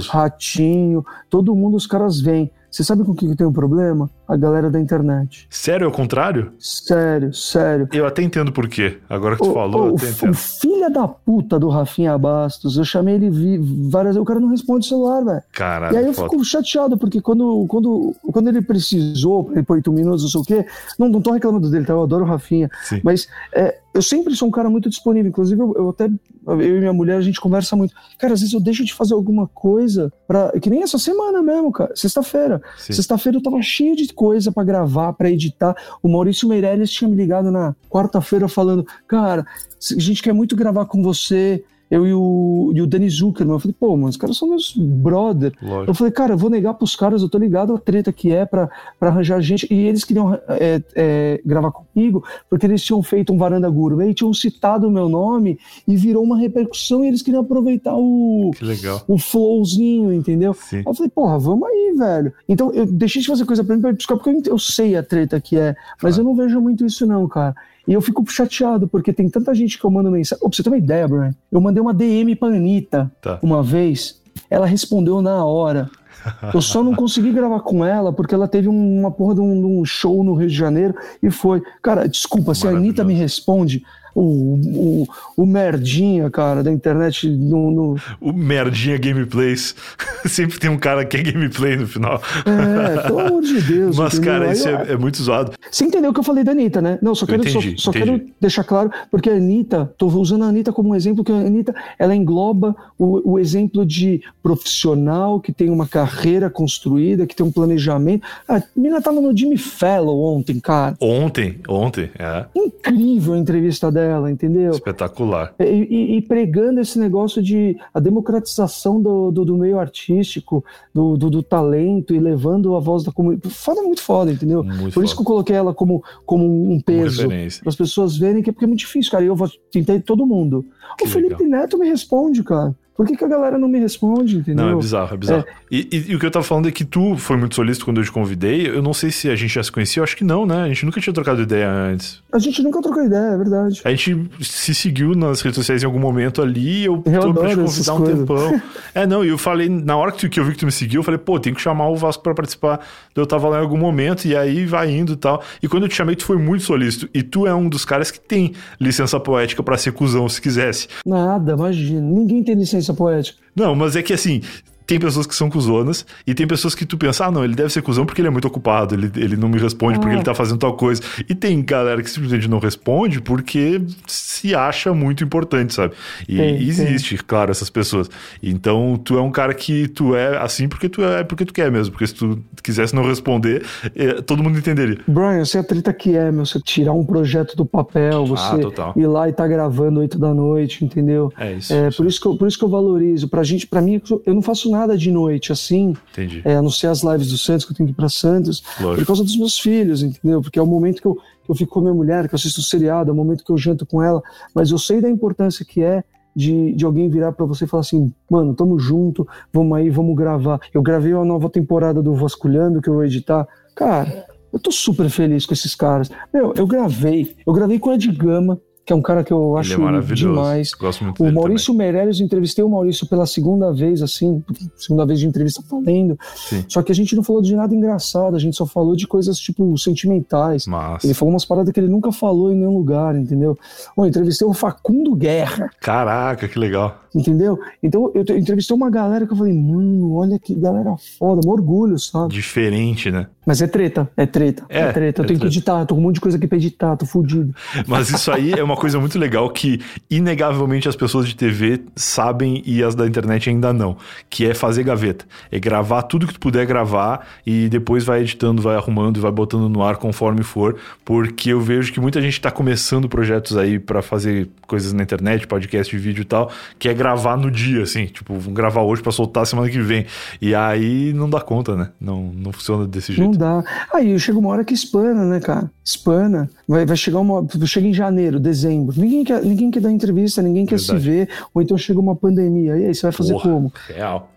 Ratinho, todo mundo os caras vêm. Você sabe com o que eu tenho problema? A galera da internet. Sério, é o contrário? Sério, sério. Eu até entendo por quê. Agora que tu O, falou, eu o, até o filho da puta do Rafinha Bastos, eu chamei ele vi- várias vezes, o cara não responde o celular, velho. Caralho, E aí eu foda. fico chateado, porque quando, quando, quando ele precisou, ele por oito minutos, não sei o quê, não, não tô reclamando dele, tá? Eu adoro o Rafinha. Sim. Mas é, eu sempre sou um cara muito disponível. Inclusive, eu, eu até. Eu e minha mulher, a gente conversa muito. Cara, às vezes eu deixo de fazer alguma coisa pra. Que nem essa semana mesmo, cara. Sexta-feira. Sexta-feira eu tava cheio de coisa pra gravar, pra editar. O Maurício Meirelles tinha me ligado na quarta-feira falando: Cara, a gente quer muito gravar com você. Eu e o, e o Denis Zuckerman. Eu falei, pô, mano, os caras são meus brother. Lógico. Eu falei, cara, eu vou negar pros caras, eu tô ligado a treta que é pra, pra arranjar gente. E eles queriam é, é, gravar comigo, porque eles tinham feito um Varanda Gourmet, tinham citado o meu nome e virou uma repercussão e eles queriam aproveitar o, Que legal. o flowzinho, entendeu? Sim. Eu falei, porra, vamos aí, velho. Então eu deixei de fazer coisa pra mim pra buscar, porque eu, eu sei a treta que é, mas Claro. eu não vejo muito isso, não, cara. E eu fico chateado, porque tem tanta gente que eu mando mensagem. Oh, pra você ter uma ideia, Brian, eu mandei uma DM pra Anitta Tá. uma vez, ela respondeu na hora. *laughs* Eu só não consegui gravar com ela porque ela teve um- uma porra de um, de um show no Rio de Janeiro e foi. Cara, desculpa, se a Anitta me responde, o, o, o merdinha, cara, da internet no. no- O merdinha gameplays. *laughs* Sempre tem um cara que é gameplay no final. É, pelo amor de Deus. Mas, entendeu? cara, Aí isso é, é muito zoado. Você entendeu o que eu falei da Anitta, né? Não, só quero, só, entendi, só entendi. quero deixar claro, porque a Anitta, tô usando a Anitta como um exemplo, que a Anitta, ela engloba o, o exemplo de profissional que tem uma carreira construída, que tem um planejamento. A menina tava no Jimmy Fallon ontem, cara. Ontem, ontem, é. Incrível a entrevista dela, entendeu? Espetacular. E, e- e pregando esse negócio de a democratização do, do, do meio artístico, do, do, do talento e levando a voz da comunidade. Foda, muito foda, entendeu? Muito Por isso que eu foda. coloquei ela como, como um peso. Para as pessoas verem que é porque é muito difícil, cara. E eu vou tentar todo mundo. Que o Felipe Neto me responde, cara. Por que, que a galera não me responde, entendeu? Não, é bizarro, é bizarro. E, e- e o que eu tava falando é que tu foi muito solícito quando eu te convidei. Eu não sei se a gente já se conhecia, eu acho que não, né? A gente nunca tinha trocado ideia antes. A gente nunca trocou ideia, é verdade. A gente se seguiu nas redes sociais em algum momento ali e eu, Eu tô pra te convidar um coisas. tempão. *laughs* É, não, e eu falei, na hora que, tu- que eu vi que tu me seguiu, eu falei, pô, tem que chamar o Vasco pra participar. Eu tava lá em algum momento e aí vai indo e tal. E quando eu te chamei, tu foi muito solícito. E tu é um dos caras que tem licença poética pra ser cuzão, se quisesse. Nada, imagina. Ninguém tem licença poética. Não, mas é que assim, tem pessoas que são cuzonas e tem pessoas que tu pensa, ah, não, ele deve ser cuzão porque ele é muito ocupado, ele, ele não me responde porque Ah. ele tá fazendo tal coisa. E tem galera que simplesmente não responde porque se acha muito importante, sabe? E tem. existe, claro, essas pessoas. Então, tu é um cara que tu é assim porque tu é porque tu quer mesmo, porque se tu quisesse não responder, eh, todo mundo entenderia. Brian, você é a treta que é, meu. Você tirar um projeto do papel, você Ah, ir lá e tá gravando oito da noite, entendeu? É isso. É, por isso que eu, por isso que eu valorizo. Pra gente, pra mim, eu não faço nada de noite assim, Entendi. é, a não ser as lives do Santos, que eu tenho que ir pra Santos, Lógico. por causa dos meus filhos, entendeu? Porque é o momento que eu, que eu fico com a minha mulher, que eu assisto o seriado, é o momento que eu janto com ela, mas eu sei da importância que é de, de alguém virar pra você e falar assim, mano, tamo junto, vamos aí, vamos gravar. Eu gravei a nova temporada do Vasculhando, que eu vou editar. Cara, eu tô super feliz com esses caras. Meu, eu gravei, eu gravei com o Ed Gama, que é um cara que eu Ele acho é maravilhoso. demais. Gosto muito O Maurício Meirelles, eu entrevistei o Maurício pela segunda vez, assim, segunda vez de entrevista falando. Sim. Só que a gente não falou de nada engraçado, a gente só falou de coisas, tipo, sentimentais. também. Massa. Ele falou umas paradas que ele nunca falou em nenhum lugar, entendeu? Bom, entrevistei o Facundo Guerra, Caraca, que legal. entendeu? Então eu te- entrevistei uma galera que eu falei, mano, olha que galera foda, um orgulho, sabe? Diferente, né? Mas é treta, é treta, É, é, treta. Eu é tenho treta. que editar, tô com um monte de coisa aqui pra editar, tô fudido. *laughs* Mas isso aí é uma coisa muito legal que, inegavelmente, as pessoas de TV sabem e as da internet ainda não. Que é fazer gaveta. É gravar tudo que tu puder gravar e depois vai editando, vai arrumando e vai botando no ar conforme for. Porque eu vejo que muita gente tá começando projetos aí pra fazer coisas na internet, podcast, vídeo e tal, que é gravar no dia, assim. Tipo, vamos gravar hoje pra soltar semana que vem. E aí não dá conta, né? Não, não funciona desse Não jeito. Dá. Aí chega uma hora que espana, né, cara? Espana. Vai, vai chegar uma. Chega em janeiro, dezembro. Ninguém quer, ninguém quer dar entrevista, ninguém quer Verdade. se ver. Ou então chega uma pandemia. E aí, você vai fazer Porra, como? Real.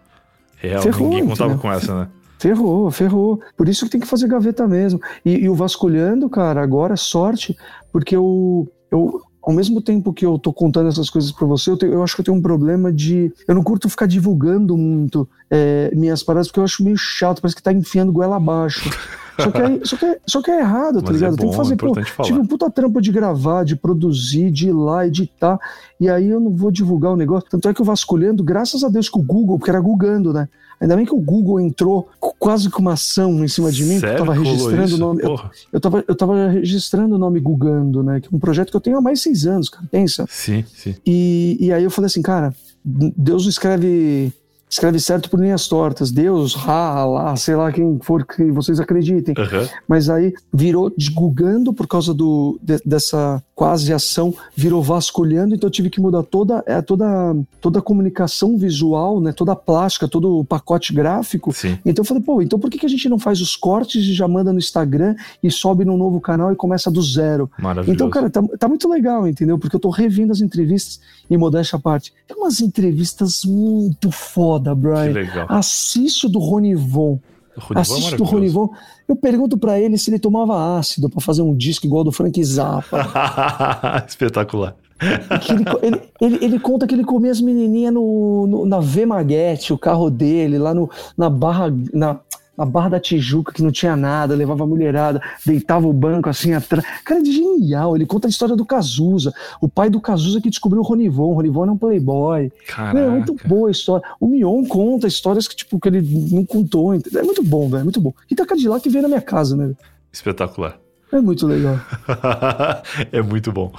Real. Ferrou, Ninguém contava com essa, né? Ferrou, ferrou. Por isso que tem que fazer gaveta mesmo. E, e o Vasculhando, cara, agora sorte, porque eu, eu, ao mesmo tempo que eu tô contando essas coisas pra você, eu, tenho- eu acho que eu tenho um problema de. Eu não curto ficar divulgando muito é, minhas paradas, porque eu acho meio chato, parece que tá enfiando goela abaixo. *laughs* Só que, aí- só, que é, só que é errado, tá Mas é ligado? tem bom, que fazer, é pô, falar. tive um puta trampo de gravar, de produzir, de ir lá, editar, e aí eu não vou divulgar o negócio. Tanto é que o Vasculhando, graças a Deus que o Google, porque era Googando, né? Ainda bem que o Google entrou quase com uma ação em cima de mim, porque eu Sério tava registrando isso? o nome. Eu, Porra. eu, tava, eu tava registrando o nome Gugando, né? Que é um projeto que eu tenho há mais de seis anos, cara. Pensa. Sim, sim. E, e aí eu falei assim, cara, Deus escreve. Escreve certo por linhas tortas. Deus, Ra, Allah, sei lá quem for que vocês acreditem. Aham. Mas aí virou desgugando por causa do, de- dessa quase ação, virou vasculhando, então eu tive que mudar toda, é, toda, toda a comunicação visual, né, toda a plástica, todo o pacote gráfico. Sim. Então eu falei, pô, então por que, que a gente não faz os cortes e já manda no Instagram e sobe num novo canal e começa do zero? Maravilhoso. Então, cara, tá, tá muito legal, entendeu? Porque eu tô revendo as entrevistas e modéstia à parte. Tem umas entrevistas muito foda, que Brian. legal. Assiste o do Rony Von. Ronivon é Assiste do maravilhoso. Ronivon. Eu pergunto pra ele se ele tomava ácido pra fazer um disco igual do Frank Zappa. *laughs* Espetacular. Que ele, ele, ele, ele conta que ele comia as menininhas no, no- na V Maguete, o carro dele, lá no, na barra. Na, na Barra da Tijuca, que não tinha nada, levava a mulherada, deitava o banco assim atrás. Cara, é genial. Ele conta a história do Cazuza, o pai do Cazuza que descobriu o Ronivon. O Ronivon era um playboy. Caraca. É muito boa a história. O Mion conta histórias que, tipo, que ele não contou. entendeu? É muito bom, velho. É muito bom. Rita Cadillac veio na minha casa, né? Espetacular. É muito legal. *laughs* é muito bom.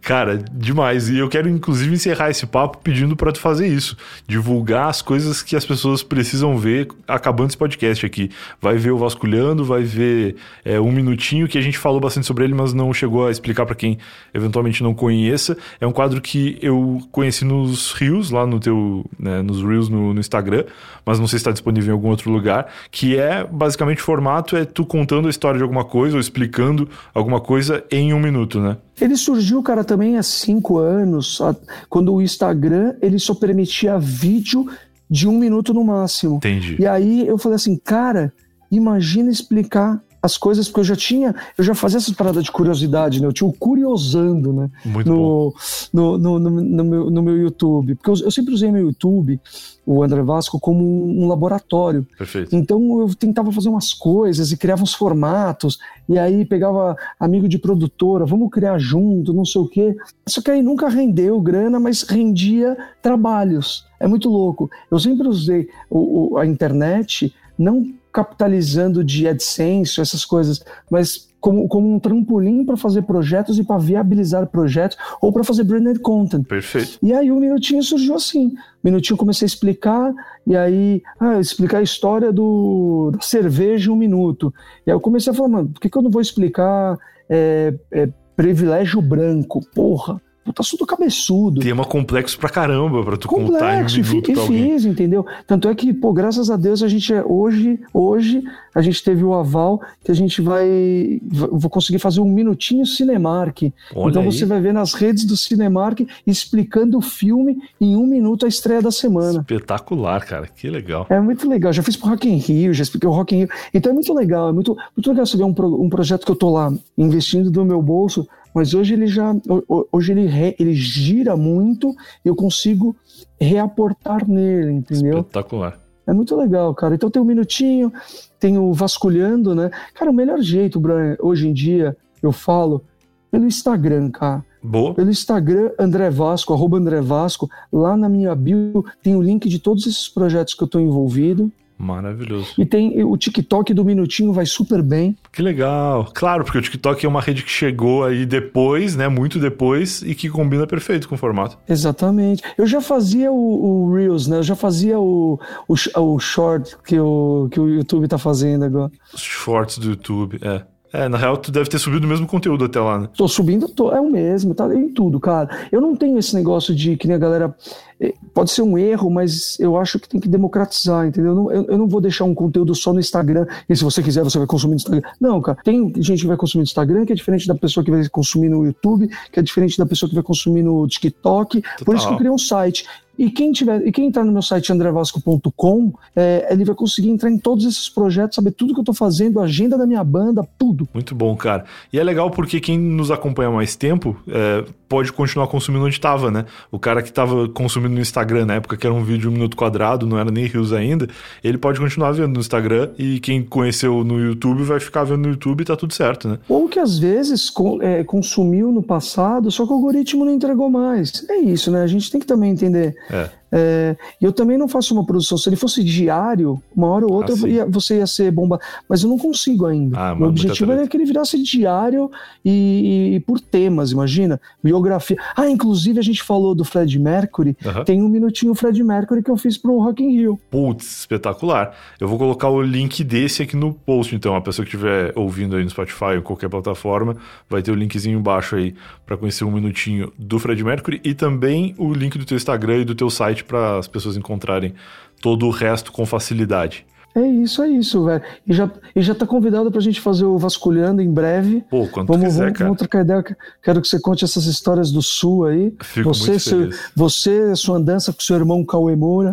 Cara, demais. E eu quero, inclusive, encerrar esse papo pedindo pra tu fazer isso. Divulgar as coisas que as pessoas precisam ver acabando esse podcast aqui. Vai ver o Vasculhando, vai ver é, um minutinho que a gente falou bastante sobre ele, mas não chegou a explicar pra quem eventualmente não conheça. É um quadro que eu conheci nos Rios, lá no teu, né, nos Reels no, no Instagram, mas não sei se está disponível em algum outro lugar, que é basicamente o formato é tu contando a história de alguma coisa ou explicando alguma coisa em um minuto, né? Ele surgiu, cara, também há cinco anos, quando o Instagram ele só permitia vídeo de um minuto no máximo. Entendi. E aí eu falei assim, cara, imagina explicar as coisas, porque eu já tinha, eu já fazia essas paradas de curiosidade, né? Eu tinha o curiosando, né? Muito bom. no, no, no, no, no meu, no meu YouTube. Porque eu, eu sempre usei meu YouTube, o André Vasco, como um, um laboratório. Perfeito. Então eu tentava fazer umas coisas e criava uns formatos, e aí pegava amigo de produtora, vamos criar junto, não sei o quê. Só que aí nunca rendeu grana, mas rendia trabalhos. É muito louco. Eu sempre usei o- o- a internet, não capitalizando de AdSense, essas coisas, mas como, como um trampolim para fazer projetos e para viabilizar projetos ou para fazer branded content. Perfeito. E aí o Minutinho surgiu assim. Minutinho comecei a explicar, e aí, ah, explicar a história do, da cerveja em um minuto. E aí eu comecei a falar, mano, por que, que eu não vou explicar é, é, privilégio branco? Porra, puta assunto cabeçudo. Tema complexo pra caramba pra tu contar em um Complexo, minuto e pra alguém. entendeu? Tanto é que, pô, graças a Deus a gente é, hoje, hoje a gente teve o aval que a gente vai, vou conseguir fazer um minutinho Cinemark. Olha então aí. você vai ver nas redes do Cinemark explicando o filme em um minuto a estreia da semana. Espetacular, cara. Que legal. É muito legal. Já fiz pro Rock in Rio, já expliquei o Rock in Rio. Então é muito legal, é muito, muito legal você ver um, pro- um projeto que eu tô lá investindo do meu bolso, mas hoje ele já, ho- ho- hoje ele, re- ele gira muito e eu consigo reaportar nele, entendeu? Espetacular. É muito legal, cara. Então tem um minutinho, tem o vasculhando, né? Cara, o melhor jeito, Brian, hoje em dia, eu falo, pelo Instagram, cara. Boa. Pelo Instagram, André Vasco, arroba André Vasco, lá na minha bio tem o link de todos esses projetos que eu tô envolvido. Maravilhoso. E tem o TikTok do Minutinho, vai super bem. Que legal. Claro, porque o TikTok é uma rede que chegou aí depois, né? Muito depois, e que combina perfeito com o formato. Exatamente. Eu já fazia o, o Reels, né? Eu já fazia o, o, o short que o, que o YouTube tá fazendo agora. Os shorts do YouTube, é. É, na real, tu deve ter subido o mesmo conteúdo até lá, né? Tô subindo, tô, é o mesmo, tá em tudo, cara. Eu não tenho esse negócio de que nem a galera. Eh, Pode ser um erro, mas eu acho que tem que democratizar, entendeu? Eu não, eu, eu não vou deixar um conteúdo só no Instagram e se você quiser você vai consumir no Instagram. Não, cara. Tem gente que vai consumir no Instagram que é diferente da pessoa que vai consumir no YouTube, que é diferente da pessoa que vai consumir no TikTok. Por isso que eu criei um site. E quem tiver, e quem entrar no meu site andrevasco.com, é, ele vai conseguir entrar em todos esses projetos, saber tudo que eu tô fazendo, a agenda da minha banda, tudo. Muito bom, cara. E é legal porque quem nos acompanha mais tempo é, pode continuar consumindo onde estava, né? O cara que estava consumindo no Instagram na época, que era um vídeo um minuto quadrado, não era nem Rios ainda, ele pode continuar vendo no Instagram e quem conheceu no YouTube vai ficar vendo no YouTube e tá tudo certo, né? Ou que às vezes é, consumiu no passado, só que o algoritmo não entregou mais. É isso, né? A gente tem que também entender. É. É, e eu também não faço uma produção. Se ele fosse diário, uma hora ou outra Ah, ia- você ia ser bomba. Mas eu não consigo ainda. Ah, Meu objetivo era que ele virasse diário e, e por temas, imagina. Biografia. Ah, inclusive a gente falou do Fred Mercury. Aham. Tem um minutinho Fred Mercury que eu fiz pro Rock in Rio. Putz, espetacular. Eu vou colocar o link desse aqui no post, então. A pessoa que estiver ouvindo aí no Spotify ou qualquer plataforma, vai ter o linkzinho embaixo aí para conhecer um minutinho do Fred Mercury e também o link do teu Instagram e do teu site para as pessoas encontrarem todo o resto com facilidade. É isso, é isso, velho. E já, e já tá convidado pra gente fazer o Vasculhando em breve. Pô, quando vamos, quiser, vamos, vamos trocar ideia. Quero que você conte essas histórias do Sul aí. Fico você, muito seu, feliz. você, sua andança com seu irmão Cauê Moura.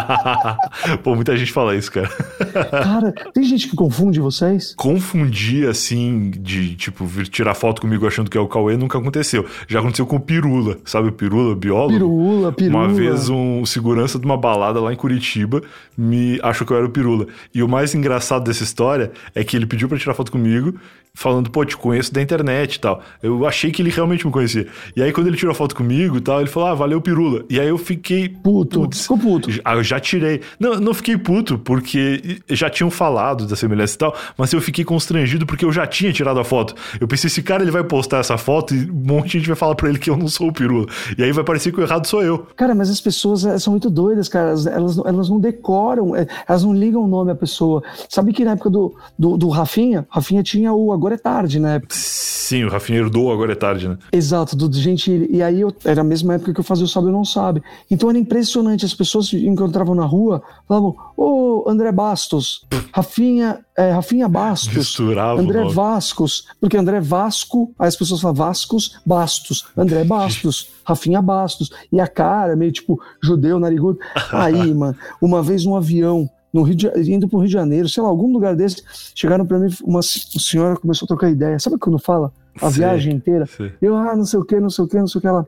*laughs* Pô, muita gente fala isso, cara. *laughs* Cara, tem gente que confunde vocês? Confundir, assim, de, tipo, vir tirar foto comigo achando que é o Cauê, nunca aconteceu. Já aconteceu com o Pirula, sabe o Pirula, o biólogo? Pirula, pirula. Uma vez um segurança de uma balada lá em Curitiba me achou que eu era o Pirula. E o mais engraçado dessa história é que ele pediu pra tirar foto comigo, falando, pô, te conheço da internet e tal. Eu achei que ele realmente me conhecia. E aí, quando ele tirou a foto comigo e tal, ele falou, ah, valeu, Pirula. E aí eu fiquei. Puto, putz, ficou puto. ah, eu já tirei. Não, não fiquei puto, porque já tinham falado da semelhança e tal, mas eu fiquei constrangido porque eu já tinha tirado a foto. Eu pensei, esse cara ele vai postar essa foto e um monte de gente vai falar pra ele que eu não sou o Pirula. E aí vai parecer que o errado sou eu. Cara, mas as pessoas eh, são muito doidas, cara. Elas, elas, não- elas não decoram, eh, elas não ligam o nome à pessoa. Sabe que na época do, do, do Rafinha, Rafinha tinha o Agora é Tarde, né? Sim, o Rafinha herdou agora é tarde, né? Exato, do gente. E aí eu, era a mesma época que eu fazia o Sabe ou Não Sabe. Então era impressionante. As pessoas se encontravam na rua, falavam: Ô André Bastos, Rafinha, é, Rafinha Bastos. Misturava o André. Vascos, porque André Vasco, aí as pessoas falam Vascos, Bastos, André *laughs* Bastos, Rafinha Bastos, e a cara meio tipo judeu, narigudo. Aí, mano, uma vez num avião, no Rio de, indo pro Rio de Janeiro, sei lá, algum lugar desse, chegaram pra mim, uma senhora começou a trocar ideia. Sabe quando fala? A Sei. viagem inteira. Sei. Eu, ah, não sei o que, não sei o que, não sei o que. Ela,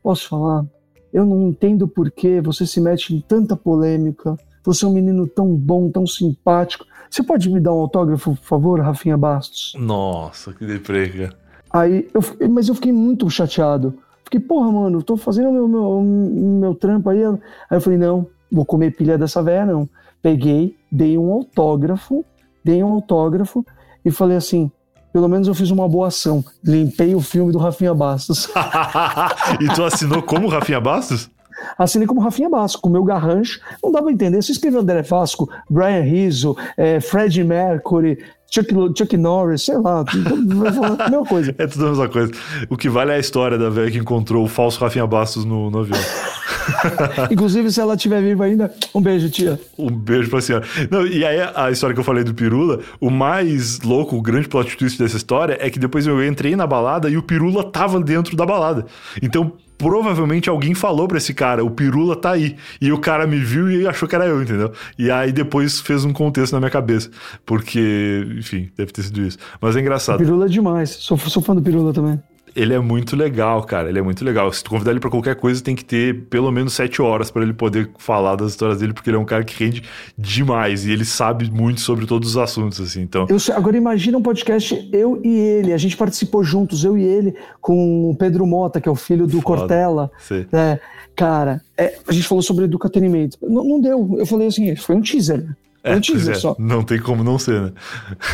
posso falar? Eu não entendo por que você se mete em tanta polêmica. Você é um menino tão bom, tão simpático. Você pode me dar um autógrafo, por favor, Rafinha Bastos? Nossa, que deprê, cara. Aí, eu, mas eu fiquei muito chateado. Fiquei, porra, mano, tô fazendo meu, meu, meu trampo aí. Aí eu falei, não, vou comer pilha dessa véia, não. Peguei, dei um autógrafo, dei um autógrafo e falei assim, pelo menos eu fiz uma boa ação. Limpei o filme do Rafinha Bastos. *laughs* e tu assinou como Rafinha Bastos? Assinei como Rafinha Basco, com o meu garrancho. Não dá pra entender. Se escreveu André Vasco, Brian Rizzo, é, Fred Mercury, Chuck, Chuck Norris, sei lá, a mesma coisa. *laughs* É tudo a mesma coisa. O que vale é a história da velha que encontrou o falso Rafinha Bastos no, no avião. *laughs* Inclusive, se ela estiver viva ainda, um beijo, tia. Um beijo pra senhora. Não, e aí, a história que eu falei do Pirula, o mais louco, o grande plot twist dessa história é que depois eu entrei na balada e o Pirula tava dentro da balada. Então, provavelmente alguém falou pra esse cara, o Pirula tá aí. E o cara me viu e achou que era eu, entendeu? E aí depois fez um contexto na minha cabeça. Porque, enfim, deve ter sido isso. Mas é engraçado. Pirula é demais. Sou, sou fã do Pirula também. Ele é muito legal, cara. Ele é muito legal. Se tu convidar ele pra qualquer coisa, tem que ter pelo menos sete horas pra ele poder falar das histórias dele, porque ele é um cara que rende demais e ele sabe muito sobre todos os assuntos, assim. Então, Eu agora imagina um podcast, eu e ele. A gente participou juntos, eu e ele, com o Pedro Mota, que é o filho do Foda. Cortella. sei. É, cara, é, a gente falou sobre educatenimento. Não, não deu. Eu falei assim, foi um teaser. Foi um teaser é, só. não tem como não ser, né?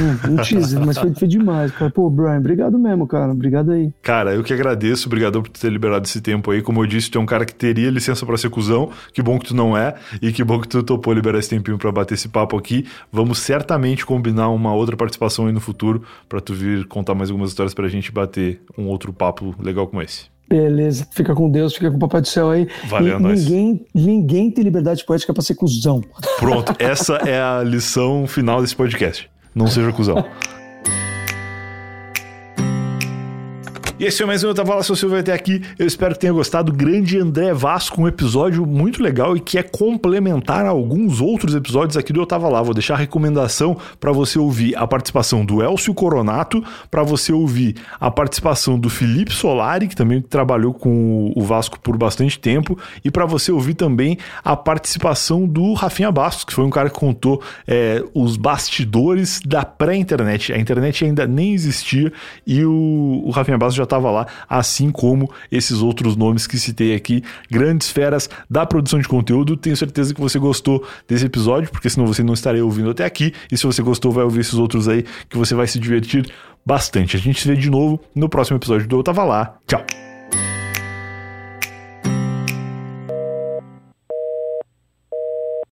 Um, um teaser, mas foi, foi demais. Cara. Pô, Brian, obrigado mesmo, cara. Obrigado aí. Cara, eu que agradeço, obrigado por ter liberado esse tempo aí. Como eu disse, tu é um cara que teria licença pra ser cuzão. Que bom que tu não é. E que bom que tu topou liberar esse tempinho pra bater esse papo aqui. Vamos certamente combinar uma outra participação aí no futuro pra tu vir contar mais algumas histórias pra gente bater um outro papo legal como esse. Beleza, fica com Deus, fica com o Papai do Céu aí. Valeu, e nós. ninguém, ninguém tem liberdade poética pra ser cuzão. Pronto, essa é a lição final desse podcast. Não seja cuzão. *laughs* E esse foi mais um Eu Tava Lá, seu Silvio até aqui. Eu espero que tenha gostado. Grande André Vasco, um episódio muito legal e que é complementar a alguns outros episódios aqui do Eu Tava Lá. Vou deixar a recomendação para você ouvir a participação do Elcio Coronato, para você ouvir a participação do Felipe Solari, que também trabalhou com o Vasco por bastante tempo, e para você ouvir também a participação do Rafinha Bastos, que foi um cara que contou é, os bastidores da pré-internet. A internet ainda nem existia e o, o Rafinha Bastos já estava lá, assim como esses outros nomes que citei aqui, grandes feras da produção de conteúdo. Tenho certeza que você gostou desse episódio, porque senão você não estaria ouvindo até aqui. E se você gostou, vai ouvir esses outros aí, que você vai se divertir bastante. A gente se vê de novo no próximo episódio do Eu Tava Lá. Tchau!